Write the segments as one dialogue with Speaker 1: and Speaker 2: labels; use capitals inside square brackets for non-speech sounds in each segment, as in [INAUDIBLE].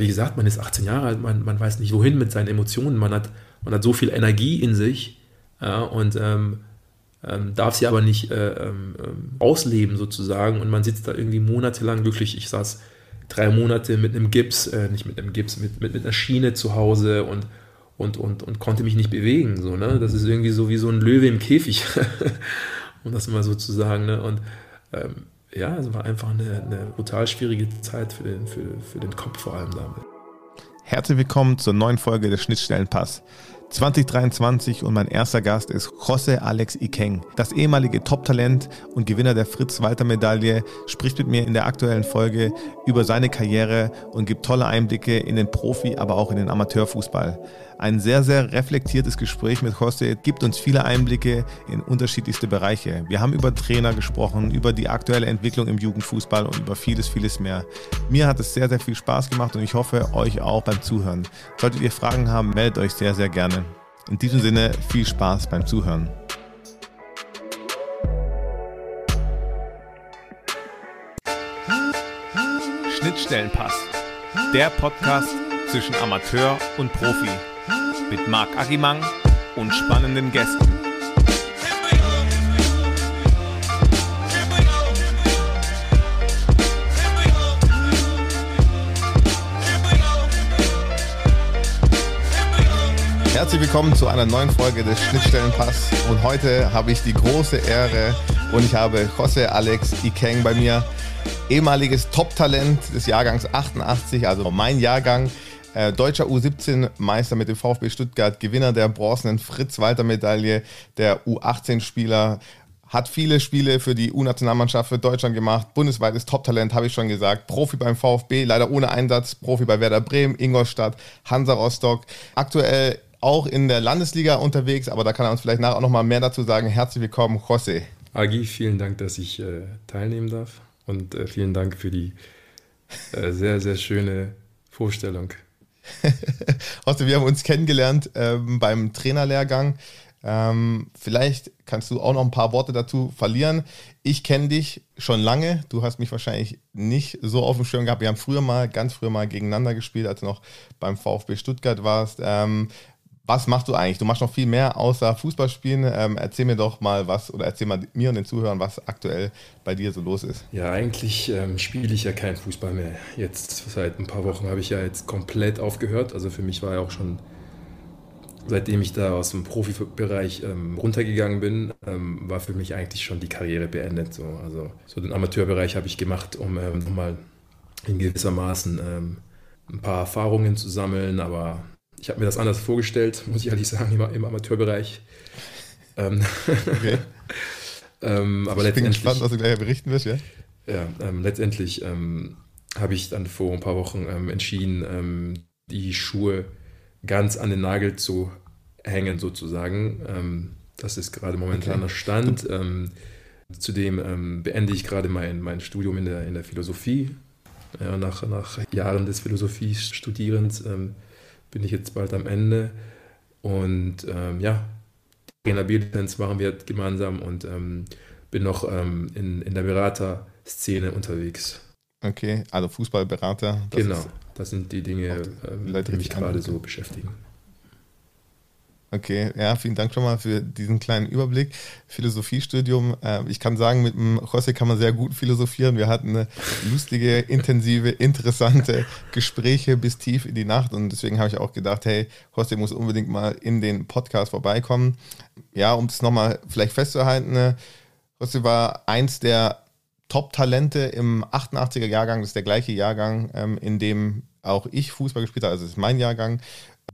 Speaker 1: wie gesagt, man ist 18 Jahre alt, man, man weiß nicht wohin mit seinen Emotionen, man hat, man hat so viel Energie in sich ja, und ähm, ähm, darf sie aber nicht äh, ähm, ähm, ausleben sozusagen und man sitzt da irgendwie monatelang wirklich, ich saß drei Monate mit einem Gips, äh, nicht mit einem Gips, mit, mit, mit einer Schiene zu Hause und, und, und, und konnte mich nicht bewegen. So, ne? Das ist irgendwie so wie so ein Löwe im Käfig, [LAUGHS] um das mal so zu sagen. Ne? Und ähm, ja, es war einfach eine, eine brutal schwierige Zeit für den, für, für den Kopf vor allem damit.
Speaker 2: Herzlich willkommen zur neuen Folge des Schnittstellenpass. 2023 und mein erster Gast ist José Alex Ikeng. Das ehemalige Top-Talent und Gewinner der Fritz-Walter-Medaille spricht mit mir in der aktuellen Folge über seine Karriere und gibt tolle Einblicke in den Profi-, aber auch in den Amateurfußball. Ein sehr, sehr reflektiertes Gespräch mit José gibt uns viele Einblicke in unterschiedlichste Bereiche. Wir haben über Trainer gesprochen, über die aktuelle Entwicklung im Jugendfußball und über vieles, vieles mehr. Mir hat es sehr, sehr viel Spaß gemacht und ich hoffe, euch auch beim Zuhören. Solltet ihr Fragen haben, meldet euch sehr, sehr gerne. In diesem Sinne viel Spaß beim Zuhören. Schnittstellenpass. Der Podcast zwischen Amateur und Profi. Mit Marc Agimang und spannenden Gästen. Herzlich willkommen zu einer neuen Folge des Schnittstellenpass. Und heute habe ich die große Ehre und ich habe José Alex Ikeng bei mir, ehemaliges Top-Talent des Jahrgangs 88, also mein Jahrgang, äh, deutscher U17-Meister mit dem VfB Stuttgart, Gewinner der bronzenen Fritz-Walter-Medaille, der U18-Spieler, hat viele Spiele für die U-Nationalmannschaft für Deutschland gemacht, bundesweites Top-Talent, habe ich schon gesagt, Profi beim VfB, leider ohne Einsatz, Profi bei Werder Bremen, Ingolstadt, Hansa Rostock, aktuell auch in der Landesliga unterwegs, aber da kann er uns vielleicht nachher auch nochmal mehr dazu sagen. Herzlich willkommen, José.
Speaker 1: Agi, vielen Dank, dass ich äh, teilnehmen darf und äh, vielen Dank für die äh, sehr, sehr schöne Vorstellung. [LAUGHS]
Speaker 2: Hoste, wir haben uns kennengelernt ähm, beim Trainerlehrgang. Ähm, vielleicht kannst du auch noch ein paar Worte dazu verlieren. Ich kenne dich schon lange. Du hast mich wahrscheinlich nicht so auf dem Schirm gehabt. Wir haben früher mal, ganz früher mal gegeneinander gespielt, als du noch beim VfB Stuttgart warst. Ähm, was machst du eigentlich? Du machst noch viel mehr außer Fußball spielen. Ähm, erzähl mir doch mal was oder erzähl mal mir und den Zuhörern, was aktuell bei dir so los ist.
Speaker 1: Ja, eigentlich ähm, spiele ich ja keinen Fußball mehr. Jetzt seit ein paar Wochen habe ich ja jetzt komplett aufgehört. Also für mich war ja auch schon, seitdem ich da aus dem Profibereich ähm, runtergegangen bin, ähm, war für mich eigentlich schon die Karriere beendet. So, also so den Amateurbereich habe ich gemacht, um ähm, nochmal in gewissermaßen ähm, ein paar Erfahrungen zu sammeln, aber ich habe mir das anders vorgestellt, muss ich ehrlich sagen, im, Amateurbereich. Ähm, okay. [LAUGHS] ähm, aber ich bin
Speaker 2: gespannt, was du gleich berichten wirst, ja?
Speaker 1: Ja, ähm, letztendlich ähm, habe ich dann vor ein paar Wochen ähm, entschieden, ähm, die Schuhe ganz an den Nagel zu hängen, sozusagen. das ist gerade momentaner okay. Stand. zudem beende ich gerade mein, mein Studium in der, in der Philosophie. Ja, nach, nach Jahren des Philosophiestudierens bin ich jetzt bald am Ende. Und ähm, ja, Trainer B-Lizenz machen wir gemeinsam und ähm, bin noch ähm, in, in der Beraterszene unterwegs.
Speaker 2: Okay, also Fußballberater.
Speaker 1: Das genau, das sind die Dinge, ähm, die mich gerade so beschäftigen.
Speaker 2: Okay, ja, vielen Dank schon mal für diesen kleinen Überblick. Philosophiestudium. Äh, ich kann sagen, mit dem José kann man sehr gut philosophieren. Wir hatten eine lustige, [LAUGHS] intensive, interessante Gespräche bis tief in die Nacht und deswegen habe ich auch gedacht, hey, José muss unbedingt mal in den Podcast vorbeikommen. Ja, um es nochmal vielleicht festzuhalten, ne, José war eins der Top-Talente im 88er Jahrgang, das ist der gleiche Jahrgang, ähm, in dem auch ich Fußball gespielt habe, also das ist mein Jahrgang.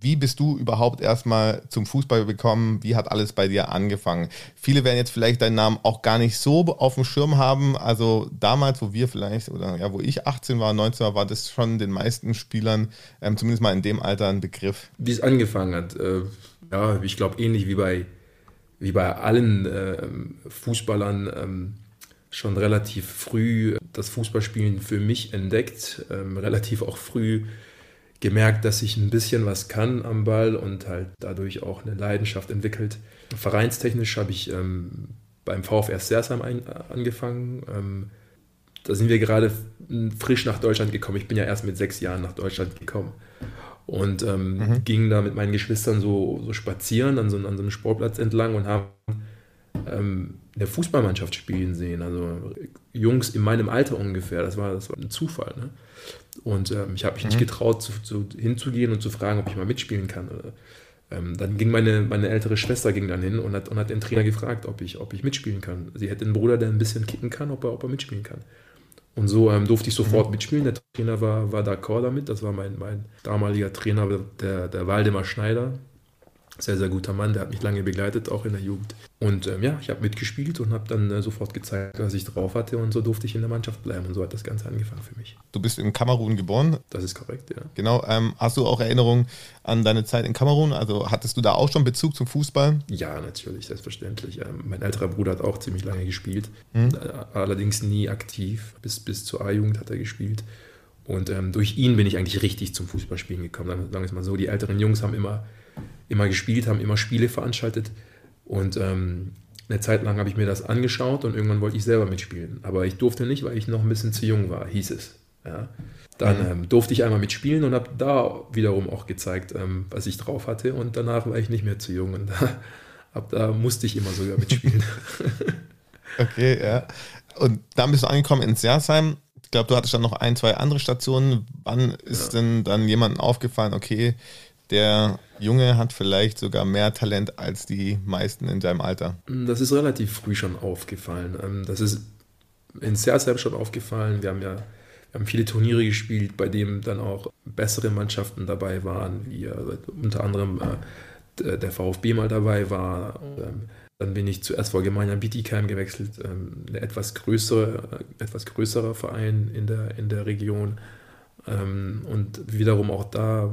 Speaker 2: Wie bist du überhaupt erstmal zum Fußball gekommen? Wie hat alles bei dir angefangen? Viele werden jetzt vielleicht deinen Namen auch gar nicht so auf dem Schirm haben. Also damals, wo wir vielleicht, oder ja, wo ich 18 war, 19 war, war das schon den meisten Spielern, ähm, zumindest mal in dem Alter, ein Begriff.
Speaker 1: Wie es angefangen hat, äh, ja, ich glaube ähnlich wie bei, wie bei allen äh, Fußballern. Ähm, schon relativ früh das Fußballspielen für mich entdeckt, ähm, relativ auch früh gemerkt, dass ich ein bisschen was kann am Ball und halt dadurch auch eine Leidenschaft entwickelt. Vereinstechnisch habe ich ähm, beim VfR Sersheim angefangen. Ähm, da sind wir gerade frisch nach Deutschland gekommen. Ich bin ja erst mit sechs Jahren nach Deutschland gekommen und ähm, mhm. ging da mit meinen Geschwistern so, so spazieren an so, an so einem Sportplatz entlang und haben ähm, eine Fußballmannschaft spielen sehen. Also Jungs in meinem Alter ungefähr. Das war, das war ein Zufall. Ne? Und ähm, ich habe mich mhm. nicht getraut, zu, zu, hinzugehen und zu fragen, ob ich mal mitspielen kann. Ähm, dann ging meine, meine ältere Schwester ging dann hin und hat, und hat den Trainer gefragt, ob ich, ob ich mitspielen kann. Sie hätte einen Bruder, der ein bisschen kicken kann, ob er, ob er mitspielen kann. Und so ähm, durfte ich sofort mhm. mitspielen. Der Trainer war, war d'accord damit. Das war mein, mein damaliger Trainer, der, der Waldemar Schneider sehr, sehr guter Mann, der hat mich lange begleitet, auch in der Jugend. Und ähm, ja, ich habe mitgespielt und habe dann äh, sofort gezeigt, was ich drauf hatte und so durfte ich in der Mannschaft bleiben und so hat das Ganze angefangen für mich.
Speaker 2: Du bist in Kamerun geboren?
Speaker 1: Das ist korrekt, ja.
Speaker 2: Genau. Ähm, hast du auch Erinnerungen an deine Zeit in Kamerun? Also hattest du da auch schon Bezug zum Fußball?
Speaker 1: Ja, natürlich, selbstverständlich. Ähm, mein älterer Bruder hat auch ziemlich lange gespielt, mhm. Allerdings nie aktiv. Bis, bis zur A-Jugend hat er gespielt. Und ähm, durch ihn bin ich eigentlich richtig zum Fußballspielen gekommen. Sagen wir es mal so, die älteren Jungs haben immer immer gespielt, haben immer Spiele veranstaltet. Und ähm, eine Zeit lang habe ich mir das angeschaut und irgendwann wollte ich selber mitspielen. Aber ich durfte nicht, weil ich noch ein bisschen zu jung war, hieß es. Ja. Dann mhm. ähm, durfte ich einmal mitspielen und habe da wiederum auch gezeigt, ähm, was ich drauf hatte. Und danach war ich nicht mehr zu jung und da, [LAUGHS] ab da musste ich immer sogar mitspielen. [LAUGHS]
Speaker 2: okay, ja. Und dann bist du angekommen in Sersheim. Ich glaube, du hattest dann noch ein, zwei andere Stationen. Wann ist ja. denn dann jemandem aufgefallen, okay, der Junge hat vielleicht sogar mehr Talent als die meisten in seinem Alter.
Speaker 1: Das ist relativ früh schon aufgefallen. Ähm, das ist in Sersheim schon aufgefallen. Wir haben ja wir haben viele Turniere gespielt, bei denen dann auch bessere Mannschaften dabei waren, wie äh, unter anderem äh, der VfB mal dabei war. Ähm, dann bin ich zuerst vor Gemeinde Bietigheim gewechselt, ähm, ein etwas, größere, äh, etwas größerer Verein in der, in der Region. Und wiederum auch da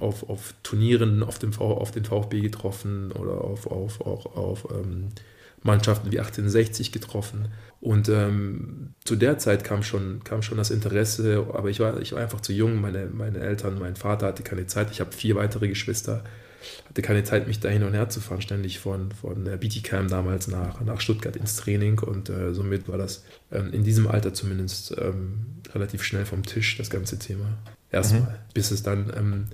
Speaker 1: auf, auf Turnieren auf, dem v, auf den VfB getroffen oder auf, auf, auch auf ähm, Mannschaften wie 1860 getroffen. Und ähm, zu der Zeit kam schon, kam schon das Interesse, aber ich war, ich war einfach zu jung. Meine, meine Eltern, mein Vater hatte keine Zeit. Ich habe vier weitere Geschwister, hatte keine Zeit, mich da hin und her zu fahren, ständig von, von Bietigheim damals nach, nach Stuttgart ins Training. Und äh, somit war das ähm, in diesem Alter zumindest ähm, relativ schnell vom Tisch, das ganze Thema. Erstmal. Mhm. Bis es dann ähm,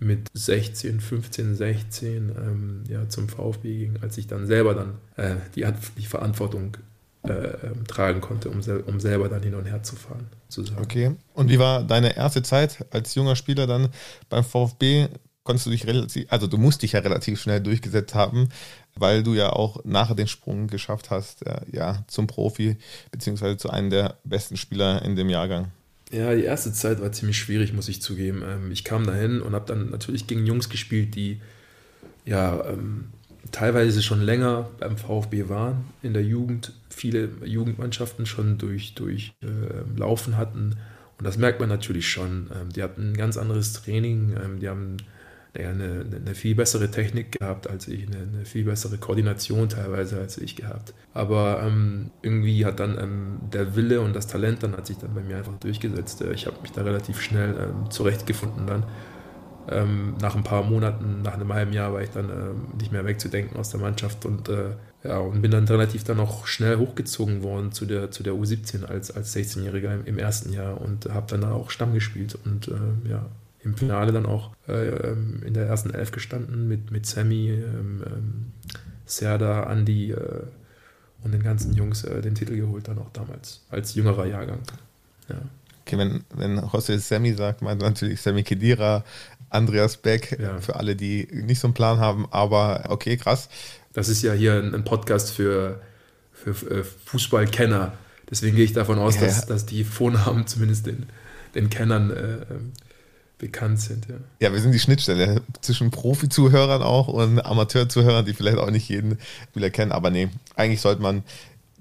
Speaker 1: mit 16, 15, 16 ähm, ja, zum VfB ging, als ich dann selber dann äh, die, die Verantwortung äh, ähm, tragen konnte, um, sel um selber dann hin und her zu fahren. Sozusagen.
Speaker 2: Okay. Und wie war deine erste Zeit als junger Spieler dann beim VfB? Konntest du dich relativ, also du musst dich ja relativ schnell durchgesetzt haben, weil du ja auch nachher den Sprung geschafft hast, äh, ja, zum Profi, beziehungsweise zu einem der besten Spieler in dem Jahrgang.
Speaker 1: Ja, die erste Zeit war ziemlich schwierig, muss ich zugeben. Ähm, ich kam dahin und habe dann natürlich gegen Jungs gespielt, die ja ähm, teilweise schon länger beim VfB waren in der Jugend, viele Jugendmannschaften schon durch, durch äh, Laufen hatten. Und das merkt man natürlich schon. Ähm, die hatten ein ganz anderes Training, ähm, die haben naja, eine, eine, viel bessere Technik gehabt als ich, eine, eine, viel bessere Koordination teilweise als ich gehabt. Aber ähm, irgendwie hat dann ähm, der Wille und das Talent dann hat sich dann bei mir einfach durchgesetzt. Ich habe mich da relativ schnell ähm, zurechtgefunden dann. Ähm, nach ein paar Monaten, nach einem halben Jahr war ich dann ähm, nicht mehr wegzudenken aus der Mannschaft und äh, ja, und bin dann relativ dann auch schnell hochgezogen worden zu der, zu der U17 als, als 16-Jähriger im, im, ersten Jahr und habe dann auch Stamm gespielt und äh, ja, im Finale dann auch äh, ähm, in der ersten Elf gestanden mit, mit Sammy, ähm, ähm, Serda, Andy äh, und den ganzen Jungs äh, den Titel geholt, dann auch damals, als jüngerer Jahrgang. Ja.
Speaker 2: Okay, wenn, wenn José Sammy sagt, meint natürlich Sammy Kedira, Andreas Beck, ja. für alle, die nicht so einen Plan haben, aber okay, krass.
Speaker 1: Das ist ja hier ein, ein Podcast für, für äh, Fußballkenner. Deswegen gehe ich davon aus, ja. dass, dass die Vornamen zumindest den, den Kennern äh, ähm, bekannt sind. Ja.
Speaker 2: ja, wir sind die Schnittstelle zwischen Profi-Zuhörern auch und Amateur-Zuhörern, die vielleicht auch nicht jeden Spieler kennen. Aber nee, eigentlich sollte man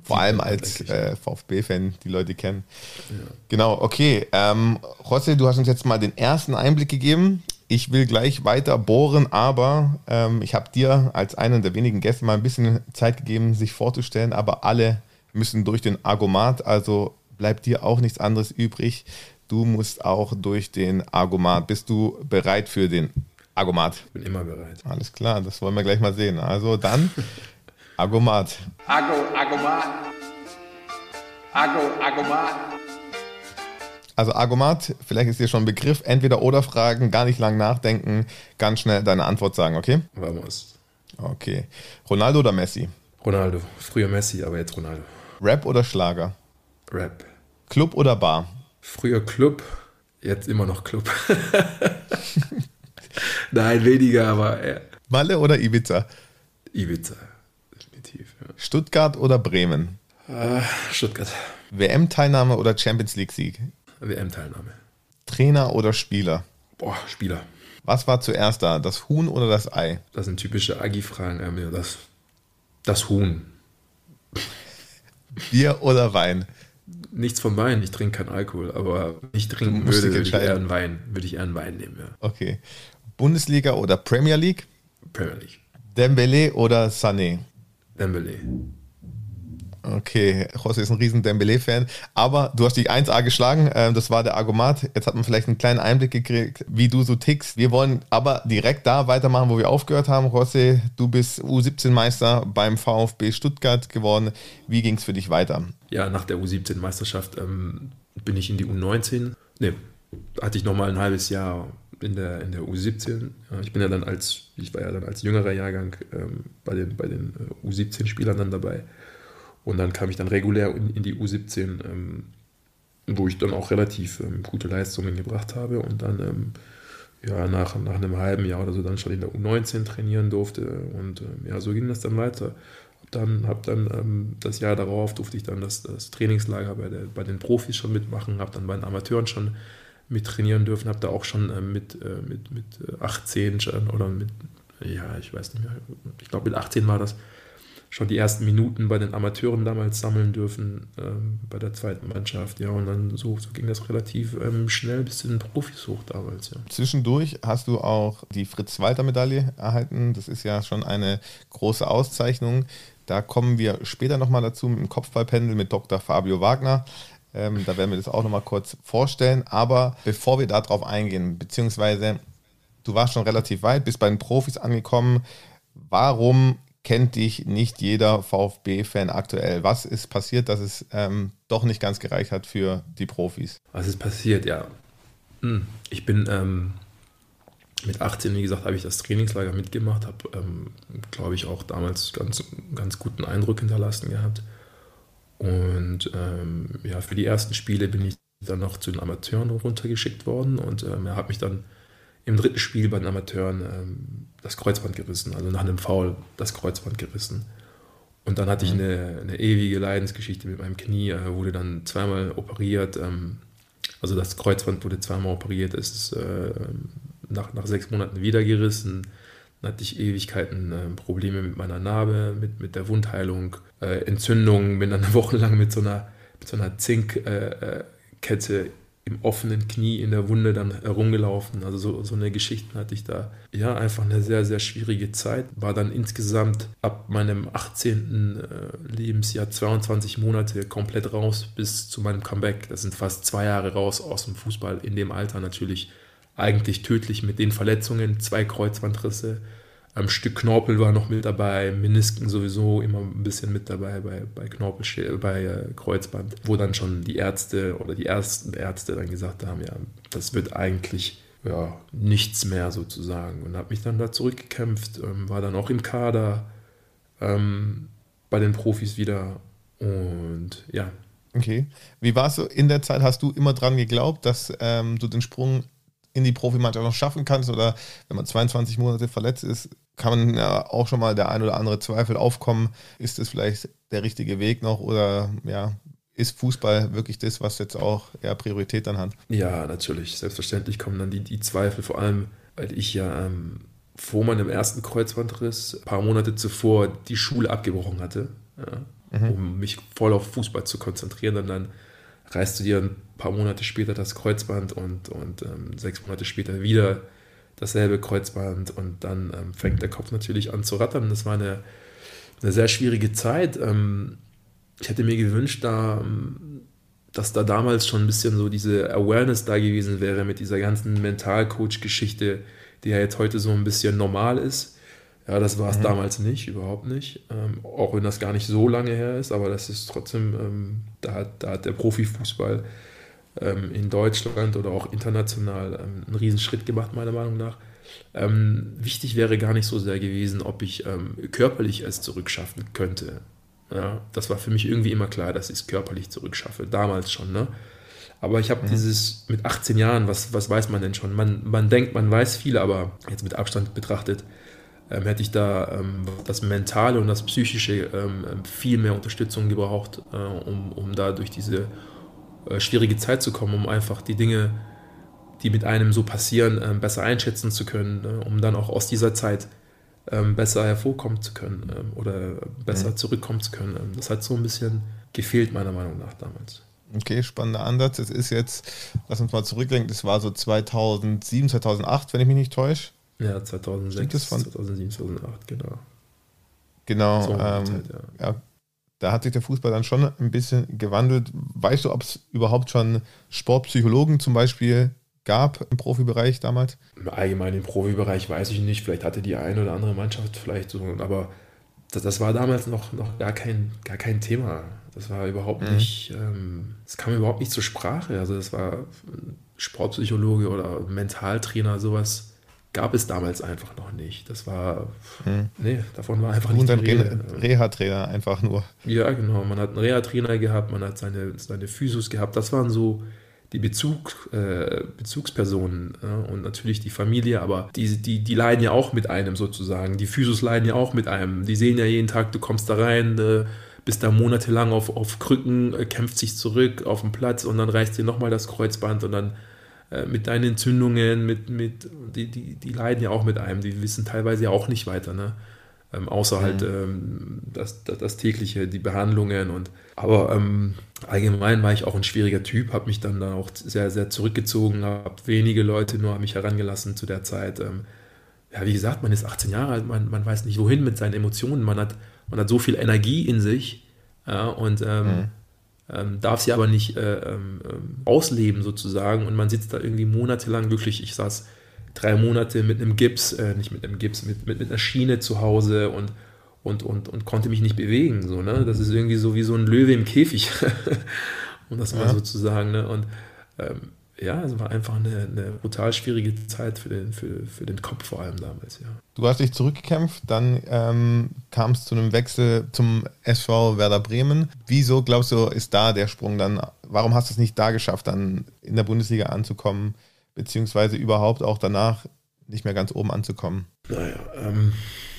Speaker 2: vor allem als äh, VfB-Fan die Leute kennen. Ja. Genau, okay. Ähm, José, du hast uns jetzt mal den ersten Einblick gegeben. Ich will gleich weiter bohren, aber ähm, ich habe dir als einen der wenigen Gäste mal ein bisschen Zeit gegeben, sich vorzustellen, aber alle müssen durch den Argomat, also bleibt dir auch nichts anderes übrig, du musst auch durch den Argomat. Bist du bereit für den Argomat?
Speaker 1: Ich bin immer bereit.
Speaker 2: Alles klar, das wollen wir gleich mal sehen. Also dann [LAUGHS] Argomat. Argo, Argomat. Ago, Agomat. Also Agomat, vielleicht ist dir schon ein Begriff, entweder oder Fragen, gar nicht lang nachdenken, ganz schnell deine Antwort sagen, okay?
Speaker 1: Vamos.
Speaker 2: Okay. Ronaldo oder Messi?
Speaker 1: Ronaldo. Früher Messi, aber jetzt Ronaldo.
Speaker 2: Rap oder Schlager?
Speaker 1: Rap.
Speaker 2: Club oder Bar?
Speaker 1: Früher Club, jetzt immer noch Club. [LAUGHS] Nein, weniger, aber. Ja.
Speaker 2: Malle oder Ibiza?
Speaker 1: Ibiza, definitiv.
Speaker 2: Ja. Stuttgart oder Bremen?
Speaker 1: Uh, Stuttgart.
Speaker 2: WM-Teilnahme oder Champions League-Sieg?
Speaker 1: WM-Teilnahme.
Speaker 2: Trainer oder Spieler?
Speaker 1: Boah, Spieler.
Speaker 2: Was war zuerst da, das Huhn oder das Ei?
Speaker 1: Das sind typische Agi-Fragen. Das, das Huhn.
Speaker 2: Bier oder Wein?
Speaker 1: Nichts von Wein, ich trinke keinen Alkohol, aber ich trinken würde, würde ich eher einen Wein, würde ich eher einen Wein nehmen, ja.
Speaker 2: Okay. Bundesliga oder Premier League?
Speaker 1: Premier League.
Speaker 2: Dembele oder Sané?
Speaker 1: Dembele.
Speaker 2: Okay, José ist ein riesen Dembele-Fan. Aber du hast die 1A geschlagen, ähm, das war der Argument. Jetzt hat man vielleicht einen kleinen Einblick gekriegt, wie du so tickst. Wir wollen aber direkt da weitermachen, wo wir aufgehört haben. José, du bist U17-Meister beim VfB Stuttgart geworden. Wie ging es für dich weiter?
Speaker 1: Ja, nach der U17-Meisterschaft ähm, bin ich in die U19. Ne, hatte ich nochmal ein halbes Jahr in der, in der U17. Ich bin ja dann als, ich war ja dann als jüngerer Jahrgang ähm, bei den, bei den äh, U17-Spielern dann dabei. Und dann kam ich dann regulär in, in die U17, ähm, wo ich dann auch relativ ähm, gute Leistungen gebracht habe und dann ähm, ja, nach, nach einem halben Jahr oder so dann schon in der U19 trainieren durfte. Und ähm, ja, so ging das dann weiter. Dann, hab dann ähm, das Jahr darauf durfte ich dann das, das Trainingslager bei, der, bei den Profis schon mitmachen, habe dann bei den Amateuren schon mit trainieren dürfen, habe da auch schon äh, mit, äh, mit, mit 18 äh, schon, oder mit, ja, ich weiß nicht mehr, ich glaube mit 18 war das, schon die ersten Minuten bei den Amateuren damals sammeln dürfen, ähm, bei der zweiten Mannschaft. Ja, und dann so, so ging das relativ ähm, schnell bis zu den Profis hoch damals. Ja.
Speaker 2: Zwischendurch hast du auch die Fritz-Walter-Medaille erhalten. Das ist ja schon eine große Auszeichnung. Da kommen wir später nochmal dazu mit dem Kopfballpendel mit Dr. Fabio Wagner. Ähm, da werden wir das auch nochmal kurz vorstellen. Aber bevor wir darauf eingehen, beziehungsweise du warst schon relativ weit, bist bei den Profis angekommen. Warum kennt dich nicht jeder VfB-Fan aktuell. Was ist passiert, dass es ähm, doch nicht ganz gereicht hat für die Profis?
Speaker 1: Was ist passiert, ja. Hm, ich bin ähm, mit 18, wie gesagt, habe ich das Trainingslager mitgemacht, habe, ähm, glaube ich, auch damals ganz, ganz guten Eindruck hinterlassen gehabt. Und ähm, ja, für die ersten Spiele bin ich dann noch zu den Amateuren runtergeschickt worden und ähm, er hat mich dann im dritten Spiel bei den Amateuren ähm, das Kreuzband gerissen, also nach einem Foul das Kreuzband gerissen. Und dann hatte ich mhm. eine, eine ewige Leidensgeschichte mit meinem Knie, äh, wurde dann zweimal operiert. Ähm, also das Kreuzband wurde zweimal operiert, es ist äh, nach, nach sechs Monaten wieder gerissen. Dann hatte ich Ewigkeiten äh, Probleme mit meiner Narbe, mit, mit der Wundheilung, äh, Entzündungen, bin dann [LAUGHS] wochenlang mit so einer, mit so einer Zinkkette äh, im offenen Knie in der Wunde dann herumgelaufen. Also so, so eine Geschichte hatte ich da. Ja, einfach eine sehr, sehr schwierige Zeit. War dann insgesamt ab meinem 18. Äh, Lebensjahr 22 Monate komplett raus bis zu meinem Comeback. Das sind fast zwei Jahre raus aus dem Fußball. In dem Alter natürlich eigentlich tödlich mit den Verletzungen, zwei Kreuzbandrisse ein Stück Knorpel war noch mit dabei, Menisken sowieso immer ein bisschen mit dabei bei, bei Knorpel, bei äh, Kreuzband, wo dann schon die Ärzte oder die ersten Ärzte dann gesagt haben, ja, das wird eigentlich ja, nichts mehr sozusagen. Und habe mich dann da zurückgekämpft, ähm, war dann auch im Kader ähm, bei den Profis wieder und ja.
Speaker 2: Okay. Wie war es so in der Zeit? Hast du immer dran geglaubt, dass ähm, du den Sprung in die Profimannschaft noch schaffen kannst oder wenn man 22 Monate verletzt ist, kann man ja auch schon mal der ein oder andere Zweifel aufkommen. Ist es vielleicht der richtige Weg noch oder ja, ist Fußball wirklich das, was jetzt auch eher Priorität dann hat?
Speaker 1: Ja, natürlich. Selbstverständlich kommen dann die, die Zweifel, vor allem, weil ich ja ähm, vor meinem ersten Kreuzbandriss, ein paar Monate zuvor, die Schule abgebrochen hatte, ja, mhm. um mich voll auf Fußball zu konzentrieren. Und dann reißt du dir ein paar Monate später das Kreuzband und, und ähm, sechs Monate später wieder dasselbe Kreuzband und dann ähm, fängt der Kopf natürlich an zu rattern. Das war eine, eine sehr schwierige Zeit. Ähm, ich hätte mir gewünscht, da, ähm, dass da damals schon ein bisschen so diese Awareness da gewesen wäre mit dieser ganzen Mentalcoach-Geschichte, die ja jetzt heute so ein bisschen normal ist. Ja, das war es mhm. damals nicht, überhaupt nicht. Ähm, auch wenn das gar nicht so lange her ist, aber das ist trotzdem, ähm, da, hat, da hat der Profifußball in Deutschland oder auch international ähm, einen Riesenschritt gemacht, meiner Meinung nach. Ähm, wichtig wäre gar nicht so sehr gewesen, ob ich ähm, körperlich es zurückschaffen könnte. Ja, das war für mich irgendwie immer klar, dass ich es körperlich zurückschaffe, damals schon. Ne? Aber ich habe mhm. dieses mit 18 Jahren, was, was weiß man denn schon? Man, man denkt, man weiß viel, aber jetzt mit Abstand betrachtet, ähm, hätte ich da ähm, das Mentale und das Psychische ähm, ähm viel mehr Unterstützung gebraucht, äh, um, um da durch diese schwierige Zeit zu kommen, um einfach die Dinge, die mit einem so passieren, äh, besser einschätzen zu können, ne? um dann auch aus dieser Zeit ähm, besser hervorkommen zu können ähm, oder besser mhm. zurückkommen zu können. das hat so ein bisschen gefehlt, meiner Meinung nach damals.
Speaker 2: Okay, spannender Ansatz. Es ist jetzt, lass uns mal zurückdenken, das war so 2007, 2008, wenn ich mich nicht täusche.
Speaker 1: Ja, 2006, 2007, 2008, genau.
Speaker 2: Genau. Ähm, Zeit, ja. ja. Da hat sich der Fußball dann schon ein bisschen gewandelt. Weißt du, ob es überhaupt schon Sportpsychologen zum Beispiel gab im Profibereich damals?
Speaker 1: Allgemein im Profibereich weiß ich nicht. Vielleicht hatte die eine oder andere Mannschaft vielleicht so, aber das, das war damals noch, noch gar, kein, gar kein Thema. Das war überhaupt mhm. nicht, ähm, das kam überhaupt nicht zur Sprache. Also das war Sportpsychologe oder Mentaltrainer, sowas gab es damals einfach noch nicht. Das war, mhm. nee, davon war einfach nicht
Speaker 2: Und ein Reha-Trainer einfach nur.
Speaker 1: Ja, genau. Man hat einen Reha-Trainer gehabt, man hat seine, seine Physios gehabt. Das waren so die Bezug, äh, Bezugspersonen äh, und natürlich die Familie, aber die, die, die leiden ja auch mit einem sozusagen. Die Physios leiden ja auch mit einem. Die sehen ja jeden Tag, du kommst da rein, äh, bist da monatelang auf, auf Krücken, äh, kämpft sich zurück auf dem Platz und dann reißt dir nochmal das Kreuzband und dann äh, mit deinen Entzündungen, mit, mit, die, die, die leiden ja auch mit einem, die wissen teilweise ja auch nicht weiter, ne? Ähm, außer halt, mhm. halt ähm, das, das, das, tägliche, die Behandlungen und aber ähm, allgemein war ich auch ein schwieriger Typ, habe mich dann, dann auch sehr, sehr zurückgezogen, habe wenige Leute nur an mich herangelassen zu der Zeit. Ähm, ja, wie gesagt, man ist 18 Jahre alt, man, man weiß nicht wohin mit seinen Emotionen, man hat, man hat so viel Energie in sich ja, und ähm, mhm. Ähm, darf sie aber nicht äh, ähm, ähm, ausleben sozusagen und man sitzt da irgendwie monatelang wirklich, ich saß drei Monate mit einem Gips, äh, nicht mit einem Gips, mit, mit, mit einer Schiene zu Hause und, und, und, und konnte mich nicht bewegen. So, ne? Das ist irgendwie so wie so ein Löwe im Käfig, [LAUGHS] um das mal ja. so zu sagen. Ne? Und ähm, ja, es war einfach eine, eine brutal schwierige Zeit für den, für, für den Kopf vor allem damals, ja.
Speaker 2: Du hast dich zurückgekämpft, dann ähm, kam es zu einem Wechsel zum SV Werder Bremen. Wieso glaubst du, ist da der Sprung dann? Warum hast du es nicht da geschafft, dann in der Bundesliga anzukommen, beziehungsweise überhaupt auch danach nicht mehr ganz oben anzukommen?
Speaker 1: Naja, ähm,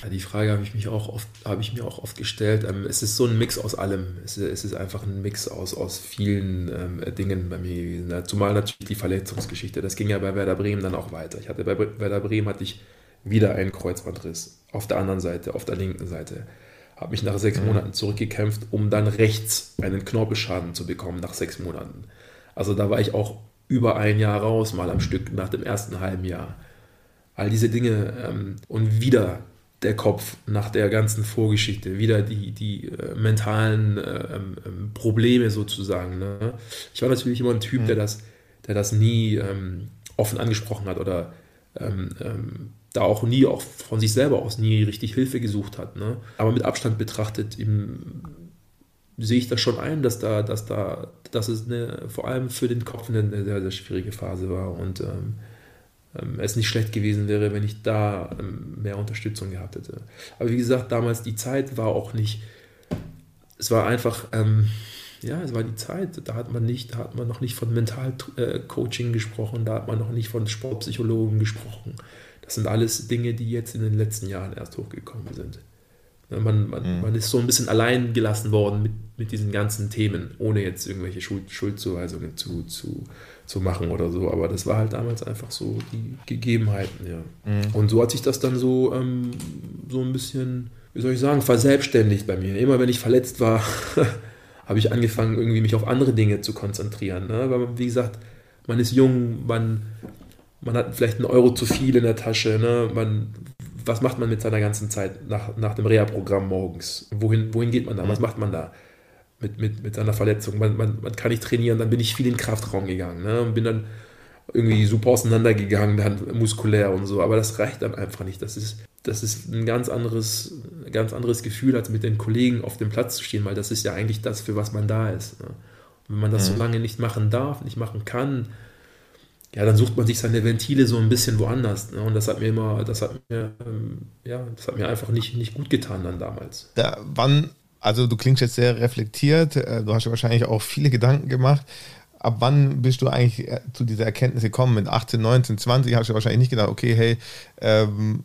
Speaker 1: die Frage habe ich, mich auch oft, habe ich mir auch oft gestellt. Ähm, es ist so ein Mix aus allem. Es, es ist einfach ein Mix aus, aus vielen ähm, Dingen bei mir gewesen. Zumal natürlich die Verletzungsgeschichte. Das ging ja bei Werder Bremen dann auch weiter. Ich hatte bei Werder Bremen hatte ich wieder einen Kreuzbandriss. Auf der anderen Seite, auf der linken Seite. Habe mich nach sechs mhm. Monaten zurückgekämpft, um dann rechts einen Knorpelschaden zu bekommen nach sechs Monaten. Also da war ich auch über ein Jahr raus, mal am Stück, nach dem ersten halben Jahr all diese Dinge ähm, und wieder der Kopf nach der ganzen Vorgeschichte, wieder die, die äh, mentalen äh, ähm, Probleme sozusagen. Ne? Ich war natürlich immer ein Typ, mhm. der, das, der das nie ähm, offen angesprochen hat oder ähm, ähm, da auch nie, auch von sich selber aus, nie richtig Hilfe gesucht hat. Ne? Aber mit Abstand betrachtet im, sehe ich das schon ein, dass da, dass da, dass es eine, vor allem für den Kopf eine, sehr, sehr schwierige Phase war und ähm, es nicht schlecht gewesen wäre, wenn ich da ähm, mehr Unterstützung gehabt hätte. Aber wie gesagt, damals die Zeit war auch nicht, es war einfach, ähm, ja, es war die Zeit, da hat man nicht, da hat man noch nicht von Mentalcoaching gesprochen, da hat man noch nicht von Sportpsychologen gesprochen. Das sind alles Dinge, die jetzt in den letzten Jahren erst hochgekommen sind. Man, man, mhm. man ist so ein bisschen allein gelassen worden mit, mit diesen ganzen Themen, ohne jetzt irgendwelche Schuld, Schuldzuweisungen zu, zu, zu machen oder so. Aber das war halt damals einfach so die Gegebenheiten, ja. Mhm. Und so hat sich das dann so, ähm, so ein bisschen, wie soll ich sagen, verselbstständigt bei mir. Immer wenn ich verletzt war, [LAUGHS] habe ich angefangen, irgendwie mich auf andere Dinge zu konzentrieren. Ne? Weil, wie gesagt, man ist jung, man, man hat vielleicht einen Euro zu viel in der Tasche, ne? man was macht man mit seiner ganzen Zeit nach, nach dem Reha-Programm morgens? Wohin, wohin geht man da? Was mhm. macht man da mit, mit, mit seiner Verletzung? Man, man, man kann nicht trainieren. Dann bin ich viel in den Kraftraum gegangen ne? und bin dann irgendwie super auseinandergegangen, dann muskulär und so. Aber das reicht dann einfach nicht. Das ist, das ist ein ganz anderes, ganz anderes Gefühl, als mit den Kollegen auf dem Platz zu stehen, weil das ist ja eigentlich das, für was man da ist. Ne? Und wenn man das mhm. so lange nicht machen darf, nicht machen kann, ja, dann sucht man sich seine Ventile so ein bisschen woanders. Ne? Und das hat mir immer, das hat mir, ähm, ja, das hat mir einfach nicht, nicht gut getan dann damals.
Speaker 2: Da, wann, also du klingst jetzt sehr reflektiert, äh, du hast wahrscheinlich auch viele Gedanken gemacht. Ab wann bist du eigentlich äh, zu dieser Erkenntnis gekommen? Mit 18, 19, 20 hast du wahrscheinlich nicht gedacht, okay, hey, ähm,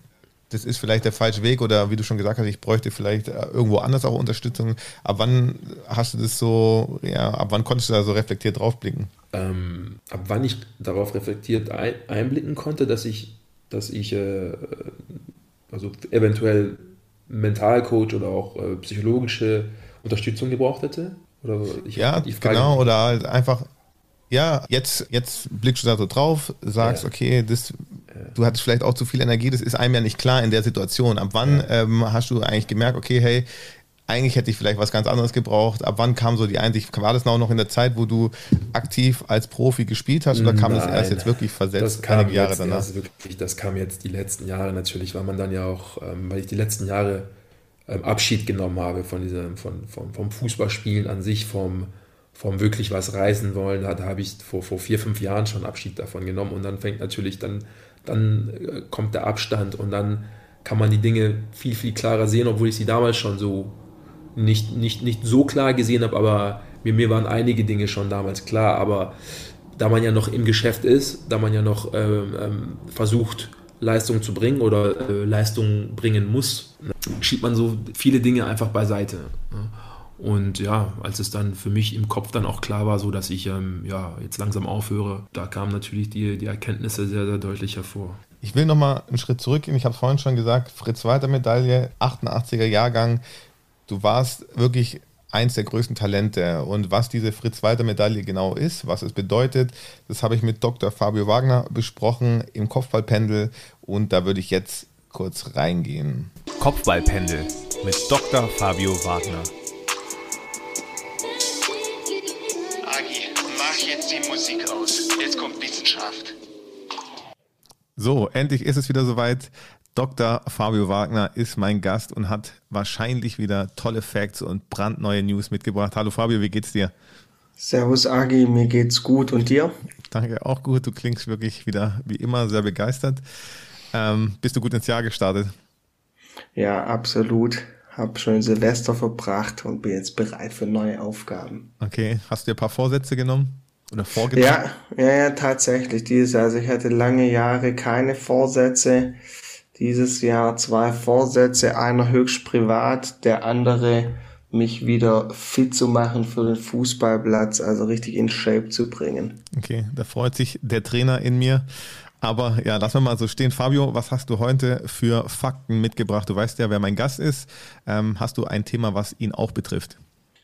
Speaker 2: das ist vielleicht der falsche Weg oder wie du schon gesagt hast, ich bräuchte vielleicht äh, irgendwo anders auch Unterstützung. Ab wann hast du das so, ja, ab wann konntest du da so reflektiert draufblicken?
Speaker 1: Ähm, ab wann ich darauf reflektiert ein, einblicken konnte, dass ich, dass ich äh, also eventuell Mentalcoach oder auch äh, psychologische Unterstützung gebraucht hätte?
Speaker 2: Oder ich, ja, genau, oder halt einfach ja, jetzt, jetzt blickst du da so drauf, sagst, ja. okay, das, du hattest vielleicht auch zu viel Energie, das ist einem ja nicht klar in der Situation. Ab wann ja. ähm, hast du eigentlich gemerkt, okay, hey, eigentlich hätte ich vielleicht was ganz anderes gebraucht. Ab wann kam so die Einsicht? War das auch noch in der Zeit, wo du aktiv als Profi gespielt hast oder kam Nein, das erst jetzt wirklich versetzt,
Speaker 1: das kam einige Jahre danach? Das, wirklich, das kam jetzt die letzten Jahre natürlich, weil man dann ja auch, ähm, weil ich die letzten Jahre ähm, Abschied genommen habe von diesem, von, vom, vom Fußballspielen an sich, vom, vom wirklich was reisen wollen, da, da habe ich vor, vor vier, fünf Jahren schon Abschied davon genommen und dann fängt natürlich, dann, dann äh, kommt der Abstand und dann kann man die Dinge viel, viel klarer sehen, obwohl ich sie damals schon so nicht, nicht, nicht so klar gesehen habe, aber mir, mir waren einige Dinge schon damals klar, aber da man ja noch im Geschäft ist, da man ja noch ähm, ähm versucht, Leistung zu bringen oder äh, Leistung bringen muss, schiebt man so viele Dinge einfach beiseite. Ne? Und ja, als es dann für mich im Kopf dann auch klar war, so dass ich ähm, ja, jetzt langsam aufhöre, da kamen natürlich die, die Erkenntnisse sehr, sehr deutlich hervor.
Speaker 2: Ich will nochmal einen Schritt zurückgehen. Ich habe es vorhin schon gesagt, Fritz-Walter-Medaille, 88er Jahrgang. Du warst wirklich eins der größten Talente. Und was diese Fritz-Walter-Medaille genau ist, was es bedeutet, das habe ich mit Dr. Fabio Wagner besprochen im Kopfballpendel. Und da würde ich jetzt kurz reingehen.
Speaker 3: Kopfballpendel mit Dr. Fabio Wagner.
Speaker 2: So, endlich ist es wieder soweit. Dr. Fabio Wagner ist mein Gast und hat wahrscheinlich wieder tolle Facts und brandneue News mitgebracht. Hallo Fabio, wie geht's dir?
Speaker 4: Servus Agi, mir geht's gut und dir?
Speaker 2: Danke, auch gut. Du klingst wirklich wieder wie immer sehr begeistert. Ähm, bist du gut ins Jahr gestartet?
Speaker 4: Ja, absolut. Hab schon Silvester verbracht und bin jetzt bereit für neue Aufgaben.
Speaker 2: Okay, hast du dir ein paar Vorsätze genommen?
Speaker 4: Oder vorgetragen? Ja, ja, ja, tatsächlich. Dieses, also ich hatte lange Jahre keine Vorsätze. Dieses Jahr zwei Vorsätze, einer höchst privat, der andere mich wieder fit zu machen für den Fußballplatz, also richtig in Shape zu bringen.
Speaker 2: Okay, da freut sich der Trainer in mir. Aber ja, lass wir mal so stehen. Fabio, was hast du heute für Fakten mitgebracht? Du weißt ja, wer mein Gast ist. Ähm, hast du ein Thema, was ihn auch betrifft?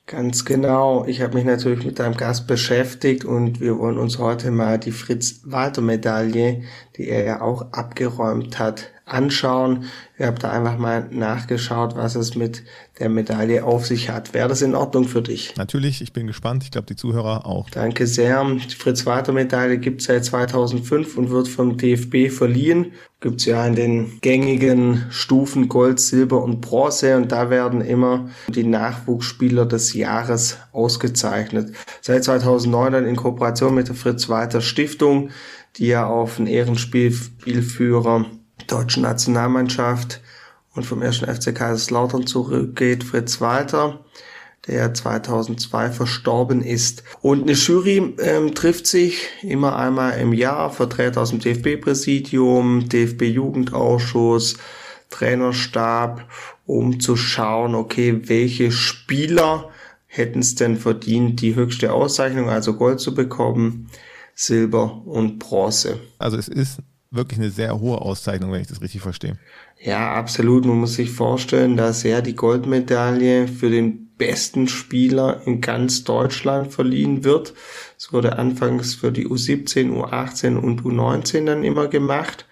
Speaker 4: Ganz genau. Ich habe mich natürlich mit deinem Gast beschäftigt und wir wollen uns heute mal die Fritz-Walter-Medaille, die er ja auch abgeräumt hat, anschauen. Ich habe da einfach mal nachgeschaut, was es mit der Medaille auf sich hat. Wäre das in Ordnung für dich?
Speaker 2: Natürlich, ich bin gespannt. Ich glaube, die Zuhörer auch.
Speaker 4: Danke sehr. Die Fritz-Walter-Medaille gibt es seit 2005 und wird vom DFB verliehen. Gibt es ja in den gängigen Stufen Gold, Silber und Bronze und da werden immer die Nachwuchsspieler des Jahres ausgezeichnet. Seit 2009 dann in Kooperation mit der Fritz-Walter Stiftung, die ja auf den Ehrenspielführer deutschen Nationalmannschaft und vom ersten FC Kaiserslautern zurückgeht, Fritz Walter, der 2002 verstorben ist. Und eine Jury ähm, trifft sich immer einmal im Jahr, Vertreter aus dem DFB-Präsidium, DFB-Jugendausschuss, Trainerstab, um zu schauen, okay, welche Spieler hätten es denn verdient, die höchste Auszeichnung, also Gold zu bekommen, Silber und Bronze.
Speaker 2: Also es ist wirklich eine sehr hohe Auszeichnung, wenn ich das richtig verstehe.
Speaker 4: Ja, absolut. Man muss sich vorstellen, dass ja die Goldmedaille für den besten Spieler in ganz Deutschland verliehen wird. Es wurde anfangs für die U17, U18 und U19 dann immer gemacht.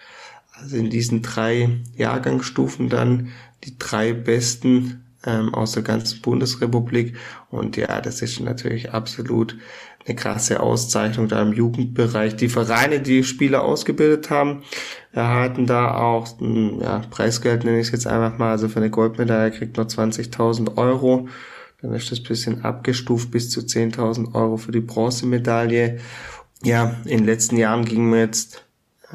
Speaker 4: Also in diesen drei Jahrgangsstufen dann die drei besten ähm, aus der ganzen Bundesrepublik. Und ja, das ist natürlich absolut eine krasse Auszeichnung da im Jugendbereich. Die Vereine, die Spieler ausgebildet haben, erhalten da auch ein ja, Preisgeld, nenne ich es jetzt einfach mal. Also für eine Goldmedaille kriegt man 20.000 Euro. Dann ist das bisschen abgestuft bis zu 10.000 Euro für die Bronzemedaille. Ja, in den letzten Jahren gingen wir jetzt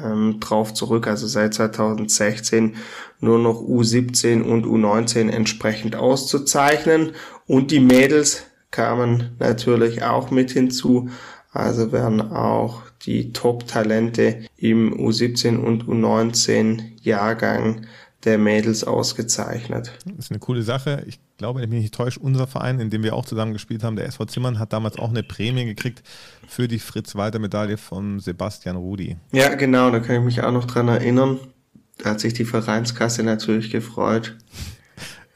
Speaker 4: ähm, drauf zurück, also seit 2016 nur noch U17 und U19 entsprechend auszuzeichnen. Und die Mädels kamen natürlich auch mit hinzu. Also werden auch die Top-Talente im U17 und U19 Jahrgang der Mädels ausgezeichnet.
Speaker 2: Das ist eine coole Sache. Ich glaube, wenn ich mich nicht täusche, unser Verein, in dem wir auch zusammen gespielt haben, der SV Zimmern, hat damals auch eine Prämie gekriegt für die Fritz-Walter-Medaille von Sebastian Rudi.
Speaker 4: Ja, genau, da kann ich mich auch noch dran erinnern. Da hat sich die Vereinskasse natürlich gefreut.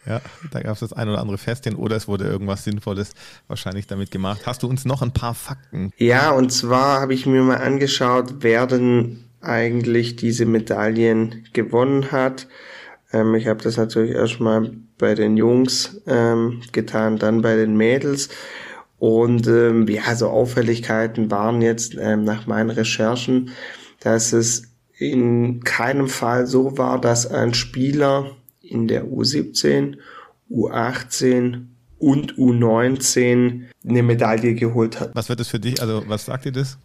Speaker 2: Ja, da gab es das ein oder andere Festchen oder es wurde irgendwas Sinnvolles wahrscheinlich damit gemacht. Hast du uns noch ein paar Fakten?
Speaker 4: Ja, und zwar habe ich mir mal angeschaut, wer denn eigentlich diese Medaillen gewonnen hat. Ähm, ich habe das natürlich erstmal bei den Jungs ähm, getan, dann bei den Mädels. Und ähm, ja, so Auffälligkeiten waren jetzt ähm, nach meinen Recherchen, dass es in keinem Fall so war, dass ein Spieler in der U17, U18 und U19 eine Medaille geholt hat.
Speaker 2: Was wird das für dich? Also was sagt dir das?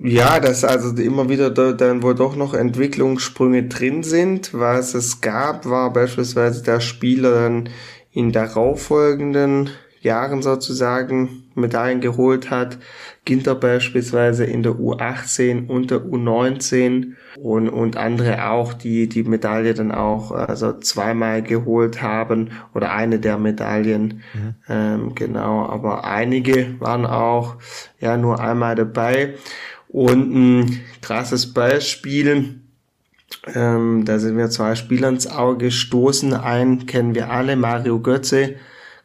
Speaker 4: Ja, dass also immer wieder da, dann wohl doch noch Entwicklungssprünge drin sind. Was es gab, war beispielsweise der Spieler dann in darauffolgenden Jahren sozusagen Medaillen geholt hat. Ginter beispielsweise in der U18 und der U19 und, und andere auch, die die Medaille dann auch also zweimal geholt haben oder eine der Medaillen. Mhm. Ähm, genau, aber einige waren auch ja nur einmal dabei. Und ein krasses Beispiel, ähm, da sind wir zwei Spieler ins Auge gestoßen. Einen kennen wir alle, Mario Götze,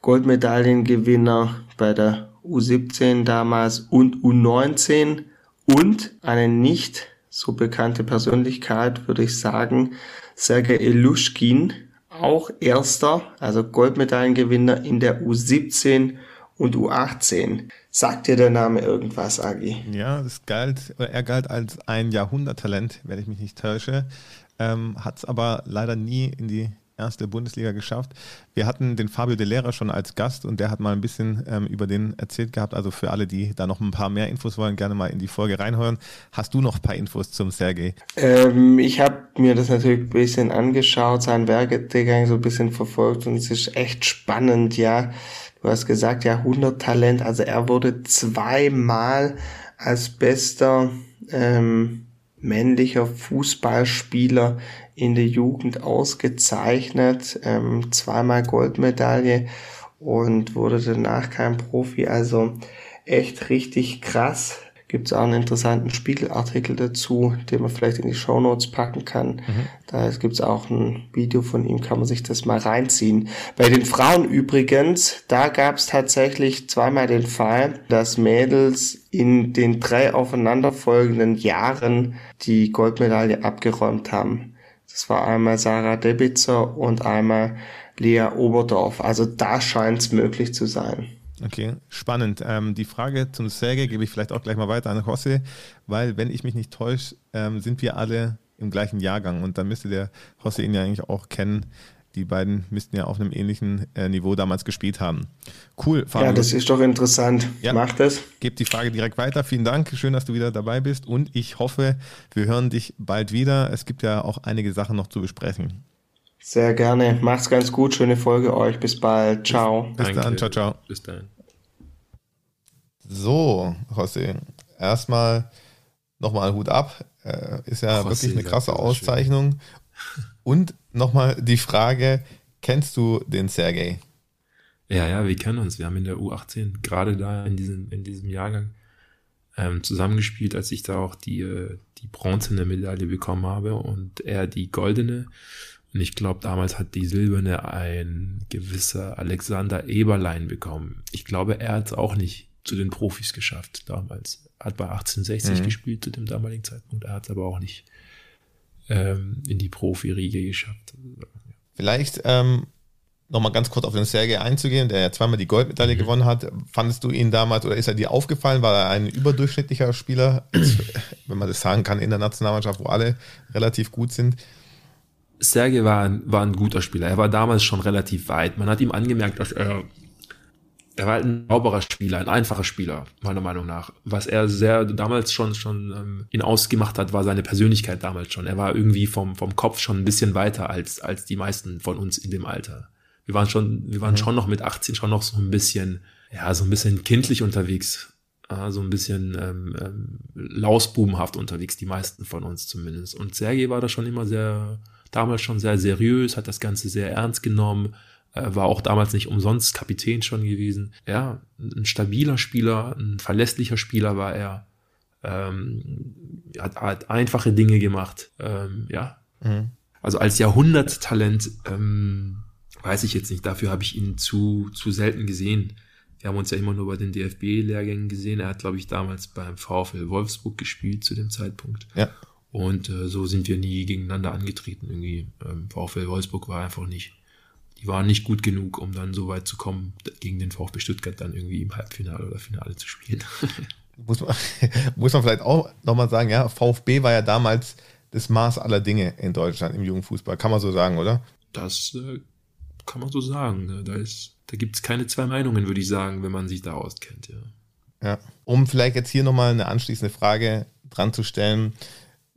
Speaker 4: Goldmedaillengewinner bei der U17 damals und U19 und eine nicht so bekannte Persönlichkeit, würde ich sagen, Sergei Ilushkin, auch erster, also Goldmedaillengewinner in der U17 und U18. Sagt dir der Name irgendwas, Agi?
Speaker 2: Ja, das galt, er galt als ein Jahrhunderttalent, wenn ich mich nicht täusche, ähm, hat es aber leider nie in die erste Bundesliga geschafft. Wir hatten den Fabio De Lera schon als Gast und der hat mal ein bisschen ähm, über den erzählt gehabt. Also für alle, die da noch ein paar mehr Infos wollen, gerne mal in die Folge reinhören. Hast du noch ein paar Infos zum Sergei?
Speaker 4: Ähm, ich habe mir das natürlich ein bisschen angeschaut, seinen Werdegang so ein bisschen verfolgt und es ist echt spannend, ja. Du hast gesagt, ja, 100 Talent. Also er wurde zweimal als bester ähm, männlicher Fußballspieler in der Jugend ausgezeichnet, ähm, zweimal Goldmedaille und wurde danach kein Profi. Also echt richtig krass gibt es auch einen interessanten Spiegelartikel dazu, den man vielleicht in die Show Notes packen kann. Mhm. Da gibt es auch ein Video von ihm, kann man sich das mal reinziehen. Bei den Frauen übrigens, da gab es tatsächlich zweimal den Fall, dass Mädels in den drei aufeinanderfolgenden Jahren die Goldmedaille abgeräumt haben. Das war einmal Sarah Debitzer und einmal Lea Oberdorf. Also da scheint es möglich zu sein.
Speaker 2: Okay, spannend. Ähm, die Frage zum Säge gebe ich vielleicht auch gleich mal weiter an José, weil, wenn ich mich nicht täusche, ähm, sind wir alle im gleichen Jahrgang und dann müsste der José ihn ja eigentlich auch kennen. Die beiden müssten ja auf einem ähnlichen äh, Niveau damals gespielt haben. Cool,
Speaker 4: Fabio. Ja, das ist doch interessant. Ja. Mach das.
Speaker 2: Gebe die Frage direkt weiter. Vielen Dank. Schön, dass du wieder dabei bist und ich hoffe, wir hören dich bald wieder. Es gibt ja auch einige Sachen noch zu besprechen.
Speaker 4: Sehr gerne. Macht's ganz gut. Schöne Folge euch. Bis bald. Ciao.
Speaker 2: Bis, bis dann. Ciao, ciao. Bis dann. So, José, erstmal nochmal Hut ab. Äh, ist ja José, wirklich eine krasse Auszeichnung. Und nochmal die Frage, kennst du den Sergei?
Speaker 1: Ja, ja, wir kennen uns. Wir haben in der U18 gerade da in diesem, in diesem Jahrgang ähm, zusammengespielt, als ich da auch die, äh, die bronzene Medaille bekommen habe und er die goldene. Und ich glaube, damals hat die silberne ein gewisser Alexander Eberlein bekommen. Ich glaube, er hat es auch nicht zu den Profis geschafft damals. Hat bei 1860 mhm. gespielt zu dem damaligen Zeitpunkt. Er hat es aber auch nicht ähm, in die Profiriege geschafft.
Speaker 2: Vielleicht ähm, nochmal ganz kurz auf den Sergei einzugehen, der ja zweimal die Goldmedaille mhm. gewonnen hat. Fandest du ihn damals oder ist er dir aufgefallen? War er ein überdurchschnittlicher Spieler, wenn man das sagen kann, in der Nationalmannschaft, wo alle relativ gut sind?
Speaker 1: Sergei war, war ein guter Spieler. Er war damals schon relativ weit. Man hat ihm angemerkt, dass er er war halt ein sauberer Spieler, ein einfacher Spieler, meiner Meinung nach. Was er sehr damals schon, schon ähm, ihn ausgemacht hat, war seine Persönlichkeit damals schon. Er war irgendwie vom, vom Kopf schon ein bisschen weiter als, als die meisten von uns in dem Alter. Wir waren schon, wir waren mhm. schon noch mit 18 schon noch so ein bisschen, ja, so ein bisschen kindlich unterwegs. Ja, so ein bisschen ähm, ähm, lausbubenhaft unterwegs, die meisten von uns zumindest. Und Sergei war da schon immer sehr, damals schon sehr seriös, hat das Ganze sehr ernst genommen, war auch damals nicht umsonst Kapitän schon gewesen. Ja, ein stabiler Spieler, ein verlässlicher Spieler war er. Ähm, hat, hat einfache Dinge gemacht. Ähm, ja. Mhm. Also als Jahrhunderttalent ähm, weiß ich jetzt nicht. Dafür habe ich ihn zu, zu selten gesehen. Wir haben uns ja immer nur bei den DFB-Lehrgängen gesehen. Er hat, glaube ich, damals beim VfL Wolfsburg gespielt zu dem Zeitpunkt.
Speaker 2: Ja.
Speaker 1: Und äh, so sind wir nie gegeneinander angetreten. Irgendwie ähm, VfL Wolfsburg war einfach nicht die waren nicht gut genug, um dann so weit zu kommen, gegen den VfB Stuttgart dann irgendwie im Halbfinale oder Finale zu spielen. [LAUGHS]
Speaker 2: muss, man, [LAUGHS] muss man vielleicht auch nochmal sagen, ja, VfB war ja damals das Maß aller Dinge in Deutschland im Jugendfußball. Kann man so sagen, oder?
Speaker 1: Das äh, kann man so sagen. Ne? Da, da gibt es keine zwei Meinungen, würde ich sagen, wenn man sich da auskennt, ja.
Speaker 2: Ja, um vielleicht jetzt hier nochmal eine anschließende Frage dran zu stellen,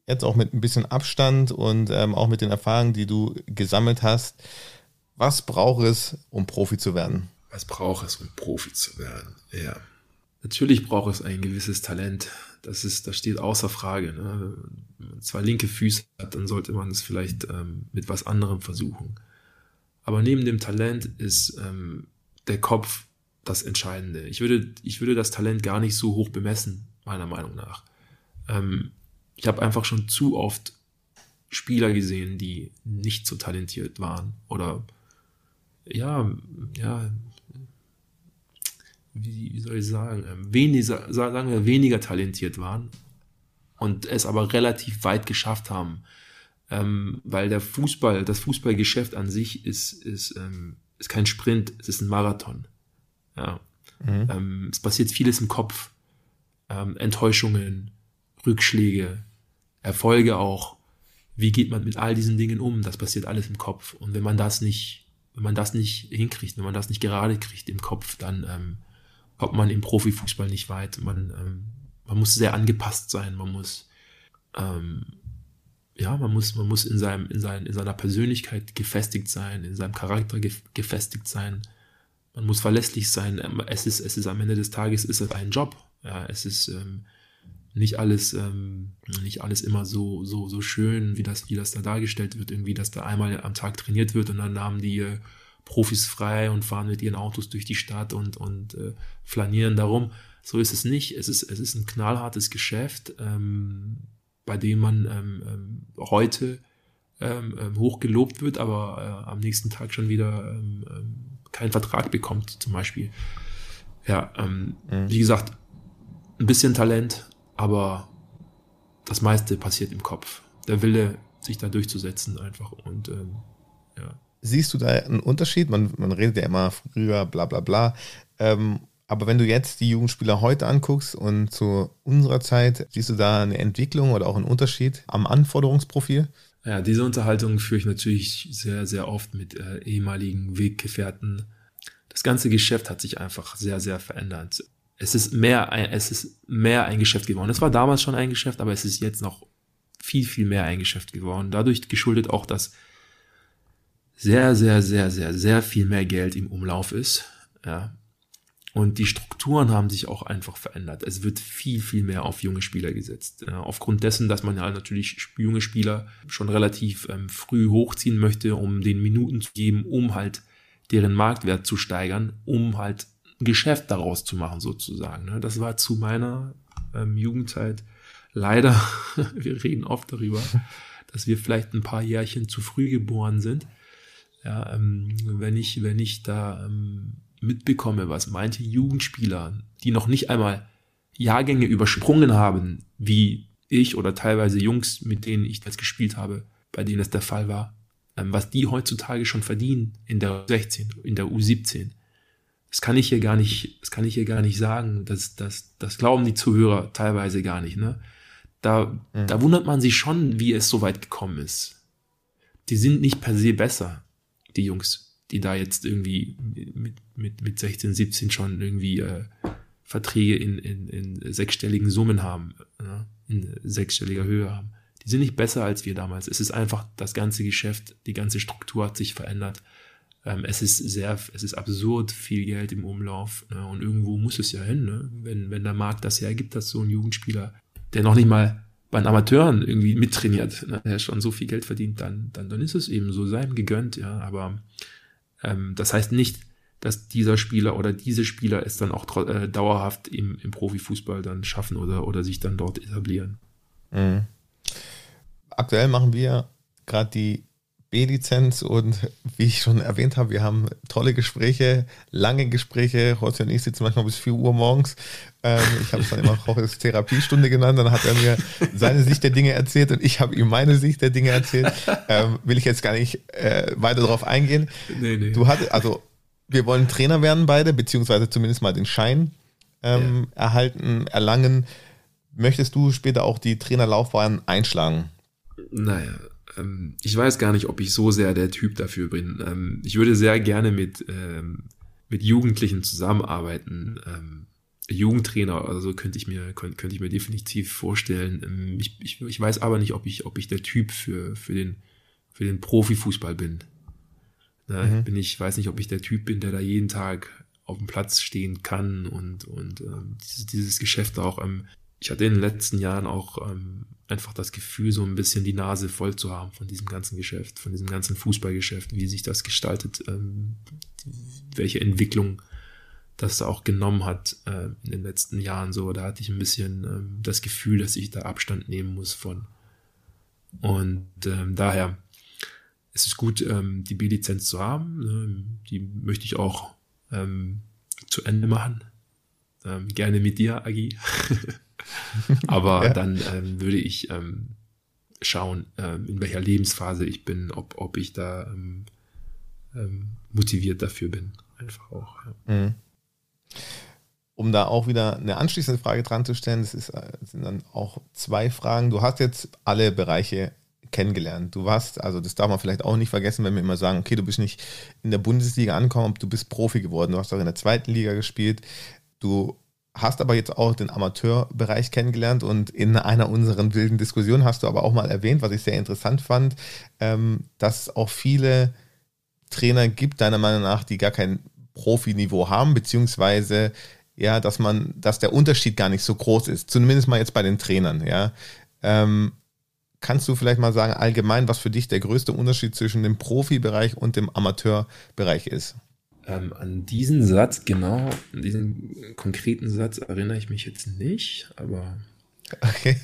Speaker 2: jetzt auch mit ein bisschen Abstand und ähm, auch mit den Erfahrungen, die du gesammelt hast. Was braucht es, um Profi zu werden?
Speaker 1: Was braucht es, um Profi zu werden? Ja. Natürlich braucht es ein gewisses Talent. Das ist, das steht außer Frage. Ne? Wenn man zwei linke Füße hat, dann sollte man es vielleicht ähm, mit was anderem versuchen. Aber neben dem Talent ist ähm, der Kopf das Entscheidende. Ich würde, ich würde das Talent gar nicht so hoch bemessen, meiner Meinung nach. Ähm, ich habe einfach schon zu oft Spieler gesehen, die nicht so talentiert waren oder ja, ja, wie, wie soll ich sagen, ähm, weniger, sagen wir, weniger talentiert waren und es aber relativ weit geschafft haben. Ähm, weil der Fußball, das Fußballgeschäft an sich ist, ist, ähm, ist kein Sprint, es ist ein Marathon. Ja. Mhm. Ähm, es passiert vieles im Kopf. Ähm, Enttäuschungen, Rückschläge, Erfolge auch. Wie geht man mit all diesen Dingen um? Das passiert alles im Kopf. Und wenn man das nicht wenn man das nicht hinkriegt, wenn man das nicht gerade kriegt im Kopf, dann ähm, kommt man im Profifußball nicht weit. Man, ähm, man muss sehr angepasst sein, man muss ähm, ja, man muss, man muss in seinem, in, sein, in seiner Persönlichkeit gefestigt sein, in seinem Charakter gefestigt sein. Man muss verlässlich sein. Ähm, es ist, es ist am Ende des Tages ist es ein Job. Ja, es ist ähm, nicht alles, ähm, nicht alles immer so, so, so schön, wie das, wie das da dargestellt wird, irgendwie, dass da einmal am Tag trainiert wird und dann haben die äh, Profis frei und fahren mit ihren Autos durch die Stadt und, und äh, flanieren darum. So ist es nicht. Es ist, es ist ein knallhartes Geschäft, ähm, bei dem man ähm, ähm, heute ähm, ähm hoch gelobt wird, aber äh, am nächsten Tag schon wieder ähm, keinen Vertrag bekommt, zum Beispiel. Ja, mhm. wie gesagt, ein bisschen Talent, aber das meiste passiert im Kopf. Der Wille, sich da durchzusetzen einfach und ähm, ja.
Speaker 2: Siehst du da einen Unterschied? Man, man redet ja immer früher, bla bla bla. Ähm, aber wenn du jetzt die Jugendspieler heute anguckst und zu unserer Zeit, siehst du da eine Entwicklung oder auch einen Unterschied am Anforderungsprofil?
Speaker 1: Ja, diese Unterhaltung führe ich natürlich sehr, sehr oft mit äh, ehemaligen Weggefährten. Das ganze Geschäft hat sich einfach sehr, sehr verändert es ist mehr, ein, es ist mehr ein Geschäft geworden. Es war damals schon ein Geschäft, aber es ist jetzt noch viel, viel mehr ein Geschäft geworden. Dadurch geschuldet auch, dass sehr, sehr, sehr, sehr, sehr viel mehr Geld im Umlauf ist. Ja. Und die Strukturen haben sich auch einfach verändert. Es wird viel, viel mehr auf junge Spieler gesetzt. Ja, aufgrund dessen, dass man ja natürlich junge Spieler schon relativ ähm, früh hochziehen möchte, um den Minuten zu geben, um halt deren Marktwert zu steigern, um halt Geschäft daraus zu machen, sozusagen. Ne? Das war zu meiner ähm, Jugendzeit leider, [LAUGHS] wir reden oft darüber, dass wir vielleicht ein paar Jährchen zu früh geboren sind. Ja, ähm, wenn ich, wenn ich da ähm, mitbekomme, was manche Jugendspieler, die noch nicht einmal Jahrgänge übersprungen haben, wie ich oder teilweise Jungs, mit denen ich das gespielt habe, bei denen es der Fall war, ähm, was die heutzutage schon verdienen in der U16, in der U17. Das kann ich hier gar nicht, das kann ich hier gar nicht sagen. Das, das, das glauben die Zuhörer teilweise gar nicht. Ne? Da, mhm. da wundert man sich schon, wie es so weit gekommen ist. Die sind nicht per se besser, die Jungs, die da jetzt irgendwie mit, mit, mit 16, 17 schon irgendwie äh, Verträge in, in, in sechsstelligen Summen haben, ja? in sechsstelliger Höhe haben. Die sind nicht besser als wir damals. Es ist einfach das ganze Geschäft, die ganze Struktur hat sich verändert. Ähm, es ist sehr, es ist absurd viel Geld im Umlauf ne? und irgendwo muss es ja hin, ne? wenn, wenn der Markt das hergibt, dass so ein Jugendspieler, der noch nicht mal bei den Amateuren irgendwie mittrainiert, ne? der schon so viel Geld verdient, dann, dann, dann ist es eben so sein gegönnt, ja. Aber ähm, das heißt nicht, dass dieser Spieler oder diese Spieler es dann auch äh, dauerhaft im, im Profifußball dann schaffen oder, oder sich dann dort etablieren. Mhm.
Speaker 2: Aktuell machen wir gerade die B-Lizenz und wie ich schon erwähnt habe, wir haben tolle Gespräche, lange Gespräche. Heute und ich sitzen manchmal bis 4 Uhr morgens. Ähm, ich habe es dann immer [LAUGHS] Jorges Therapiestunde genannt. Dann hat er mir seine Sicht der Dinge erzählt und ich habe ihm meine Sicht der Dinge erzählt. Ähm, will ich jetzt gar nicht äh, weiter darauf eingehen. Nee, nee. Du hattest, also wir wollen Trainer werden beide, beziehungsweise zumindest mal den Schein ähm, ja. erhalten, erlangen. Möchtest du später auch die Trainerlaufbahn einschlagen?
Speaker 1: Naja, ähm, ich weiß gar nicht, ob ich so sehr der Typ dafür bin. Ähm, ich würde sehr gerne mit, ähm, mit Jugendlichen zusammenarbeiten. Ähm, Jugendtrainer, also könnte ich mir, könnte, könnte ich mir definitiv vorstellen. Ähm, ich, ich, ich weiß aber nicht, ob ich, ob ich der Typ für, für den, für den Profifußball bin. Ne? Mhm. Bin ich weiß nicht, ob ich der Typ bin, der da jeden Tag auf dem Platz stehen kann und, und ähm, dieses, dieses Geschäft auch. Ähm, ich hatte in den letzten Jahren auch ähm, einfach das Gefühl, so ein bisschen die Nase voll zu haben von diesem ganzen Geschäft, von diesem ganzen Fußballgeschäft, wie sich das gestaltet, ähm, welche Entwicklung das auch genommen hat äh, in den letzten Jahren. So, da hatte ich ein bisschen ähm, das Gefühl, dass ich da Abstand nehmen muss von. Und ähm, daher es ist gut, ähm, die B-Lizenz zu haben. Ähm, die möchte ich auch ähm, zu Ende machen. Ähm, gerne mit dir, Agi. [LAUGHS] [LAUGHS] Aber ja. dann ähm, würde ich ähm, schauen, ähm, in welcher Lebensphase ich bin, ob, ob ich da ähm, ähm, motiviert dafür bin. Einfach auch. Ja. Mhm.
Speaker 2: Um da auch wieder eine anschließende Frage dran zu stellen, das, ist, das äh, sind dann auch zwei Fragen. Du hast jetzt alle Bereiche kennengelernt. Du warst, also das darf man vielleicht auch nicht vergessen, wenn wir immer sagen, okay, du bist nicht in der Bundesliga angekommen, du bist Profi geworden. Du hast auch in der zweiten Liga gespielt. Du hast aber jetzt auch den Amateurbereich kennengelernt und in einer unserer wilden Diskussionen hast du aber auch mal erwähnt, was ich sehr interessant fand, ähm, dass es auch viele Trainer gibt, deiner Meinung nach, die gar kein Profiniveau haben, beziehungsweise ja, dass man, dass der Unterschied gar nicht so groß ist, zumindest mal jetzt bei den Trainern, ja. Ähm, kannst du vielleicht mal sagen, allgemein, was für dich der größte Unterschied zwischen dem Profibereich und dem Amateurbereich ist?
Speaker 1: Ähm, an diesen Satz, genau, an diesen konkreten Satz erinnere ich mich jetzt nicht, aber.
Speaker 2: Okay.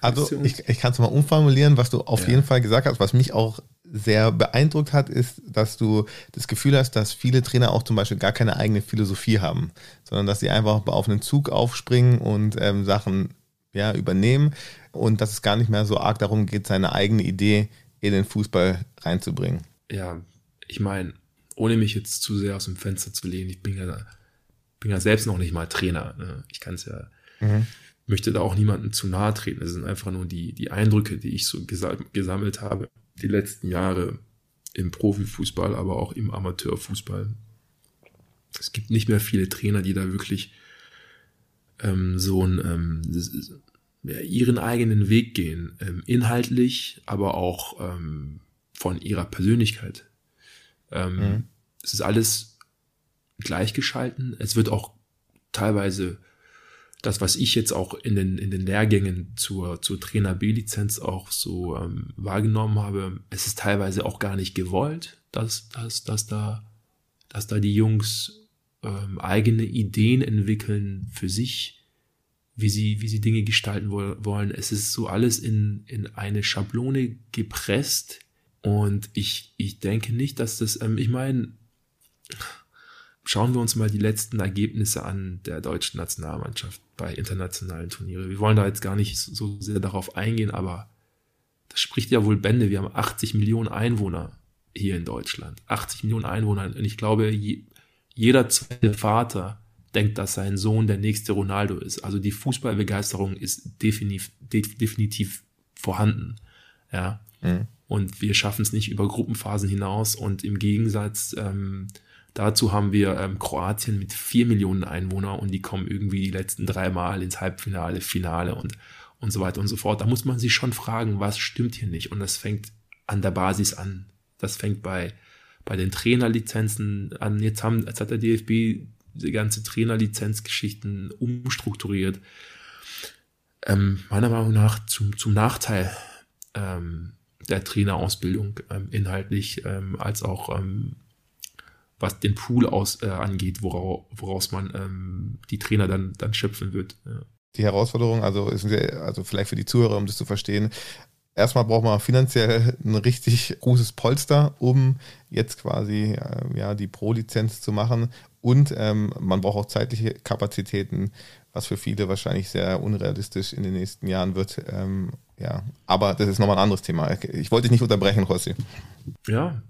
Speaker 2: also, ich, ich kann es mal umformulieren, was du auf ja. jeden Fall gesagt hast, was mich auch sehr beeindruckt hat, ist, dass du das Gefühl hast, dass viele Trainer auch zum Beispiel gar keine eigene Philosophie haben, sondern dass sie einfach auf einen Zug aufspringen und ähm, Sachen ja, übernehmen und dass es gar nicht mehr so arg darum geht, seine eigene Idee in den Fußball reinzubringen.
Speaker 1: Ja, ich meine, ohne mich jetzt zu sehr aus dem Fenster zu lehnen, ich bin ja, bin ja selbst noch nicht mal Trainer. Ne? Ich kann es ja, mhm. möchte da auch niemandem zu nahe treten. Es sind einfach nur die, die Eindrücke, die ich so gesammelt habe, die letzten Jahre im Profifußball, aber auch im Amateurfußball. Es gibt nicht mehr viele Trainer, die da wirklich ähm, so ein, ähm, ja, ihren eigenen Weg gehen, ähm, inhaltlich, aber auch ähm, von ihrer Persönlichkeit. Ähm, mhm. Es ist alles gleichgeschalten. Es wird auch teilweise das, was ich jetzt auch in den, in den Lehrgängen zur, zur Trainer B-Lizenz auch so ähm, wahrgenommen habe, es ist teilweise auch gar nicht gewollt, dass, dass, dass, da, dass da die Jungs ähm, eigene Ideen entwickeln für sich, wie sie, wie sie Dinge gestalten wollen. Es ist so alles in, in eine Schablone gepresst. Und ich, ich denke nicht, dass das, ähm, ich meine, schauen wir uns mal die letzten Ergebnisse an der deutschen Nationalmannschaft bei internationalen Turnieren. Wir wollen da jetzt gar nicht so sehr darauf eingehen, aber das spricht ja wohl Bände. Wir haben 80 Millionen Einwohner hier in Deutschland. 80 Millionen Einwohner. Und ich glaube, je, jeder zweite Vater denkt, dass sein Sohn der nächste Ronaldo ist. Also die Fußballbegeisterung ist definitiv, definitiv vorhanden. Ja. Mhm. Und wir schaffen es nicht über Gruppenphasen hinaus. Und im Gegensatz ähm, dazu haben wir ähm, Kroatien mit vier Millionen Einwohnern und die kommen irgendwie die letzten drei Mal ins Halbfinale, Finale und, und so weiter und so fort. Da muss man sich schon fragen, was stimmt hier nicht? Und das fängt an der Basis an. Das fängt bei, bei den Trainerlizenzen an. Jetzt, haben, jetzt hat der DFB diese ganze Trainerlizenzgeschichten umstrukturiert. Ähm, meiner Meinung nach zum, zum Nachteil ähm, der Trainerausbildung ähm, inhaltlich, ähm, als auch ähm, was den Pool aus, äh, angeht, woraus, woraus man ähm, die Trainer dann, dann schöpfen wird. Ja.
Speaker 2: Die Herausforderung, also, ist, also vielleicht für die Zuhörer, um das zu verstehen, erstmal braucht man finanziell ein richtig großes Polster, um jetzt quasi äh, ja, die Pro-Lizenz zu machen. Und ähm, man braucht auch zeitliche Kapazitäten, was für viele wahrscheinlich sehr unrealistisch in den nächsten Jahren wird. Ähm, ja, aber das ist nochmal ein anderes Thema. Ich wollte dich nicht unterbrechen, Rossi.
Speaker 1: Ja,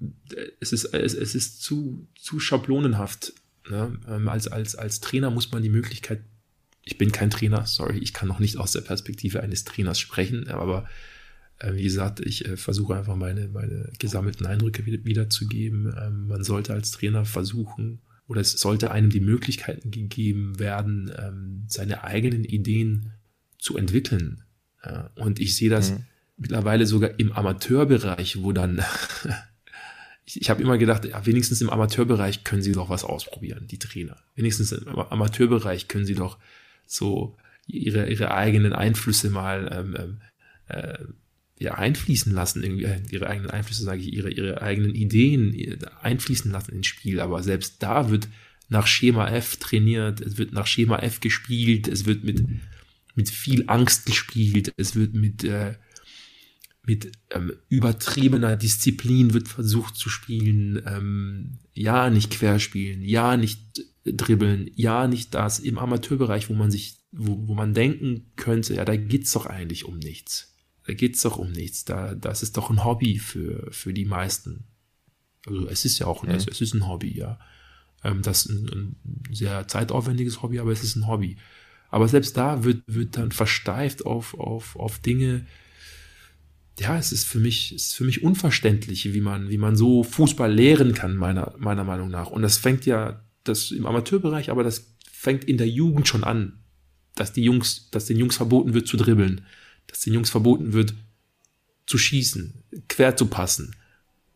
Speaker 1: es ist, es, es ist zu, zu schablonenhaft. Ne? Ähm, als, als, als Trainer muss man die Möglichkeit, ich bin kein Trainer, sorry, ich kann noch nicht aus der Perspektive eines Trainers sprechen, aber äh, wie gesagt, ich äh, versuche einfach meine, meine gesammelten Eindrücke wieder, wiederzugeben. Ähm, man sollte als Trainer versuchen, oder es sollte einem die Möglichkeiten gegeben werden, ähm, seine eigenen Ideen zu entwickeln. und ich sehe das mhm. mittlerweile sogar im Amateurbereich, wo dann [LAUGHS] ich, ich habe immer gedacht, ja, wenigstens im Amateurbereich können sie doch was ausprobieren, die Trainer. Wenigstens im Amateurbereich können sie doch so ihre, ihre eigenen Einflüsse mal ähm, ähm äh, ja, einfließen lassen, äh, ihre eigenen Einflüsse, sage ich, ihre, ihre eigenen Ideen einfließen lassen ins Spiel. Aber selbst da wird nach Schema F trainiert, es wird nach Schema F gespielt, es wird mit, mit viel Angst gespielt, es wird mit, äh, mit ähm, übertriebener Disziplin wird versucht zu spielen, ähm, ja, nicht querspielen, ja, nicht dribbeln, ja, nicht das im Amateurbereich, wo man sich, wo, wo man denken könnte, ja, da geht's doch eigentlich um nichts da geht es doch um nichts. Da, das ist doch ein Hobby für, für die meisten. Also es ist ja auch, mhm. es, es ist ein Hobby, ja. Ähm, das ist ein, ein, sehr zeitaufwendiges Hobby, aber es ist ein Hobby. Aber selbst da wird, wird dann versteift auf, auf, auf Dinge, ja, es ist für mich, es ist für mich unverständlich, wie man, wie man so Fußball lehren kann, meiner, meiner Meinung nach. Und das fängt ja, das im Amateurbereich, aber das fängt in der Jugend schon an, dass die Jungs, dass den Jungs verboten wird zu dribbeln dass den Jungs verboten wird, zu schießen, quer zu passen,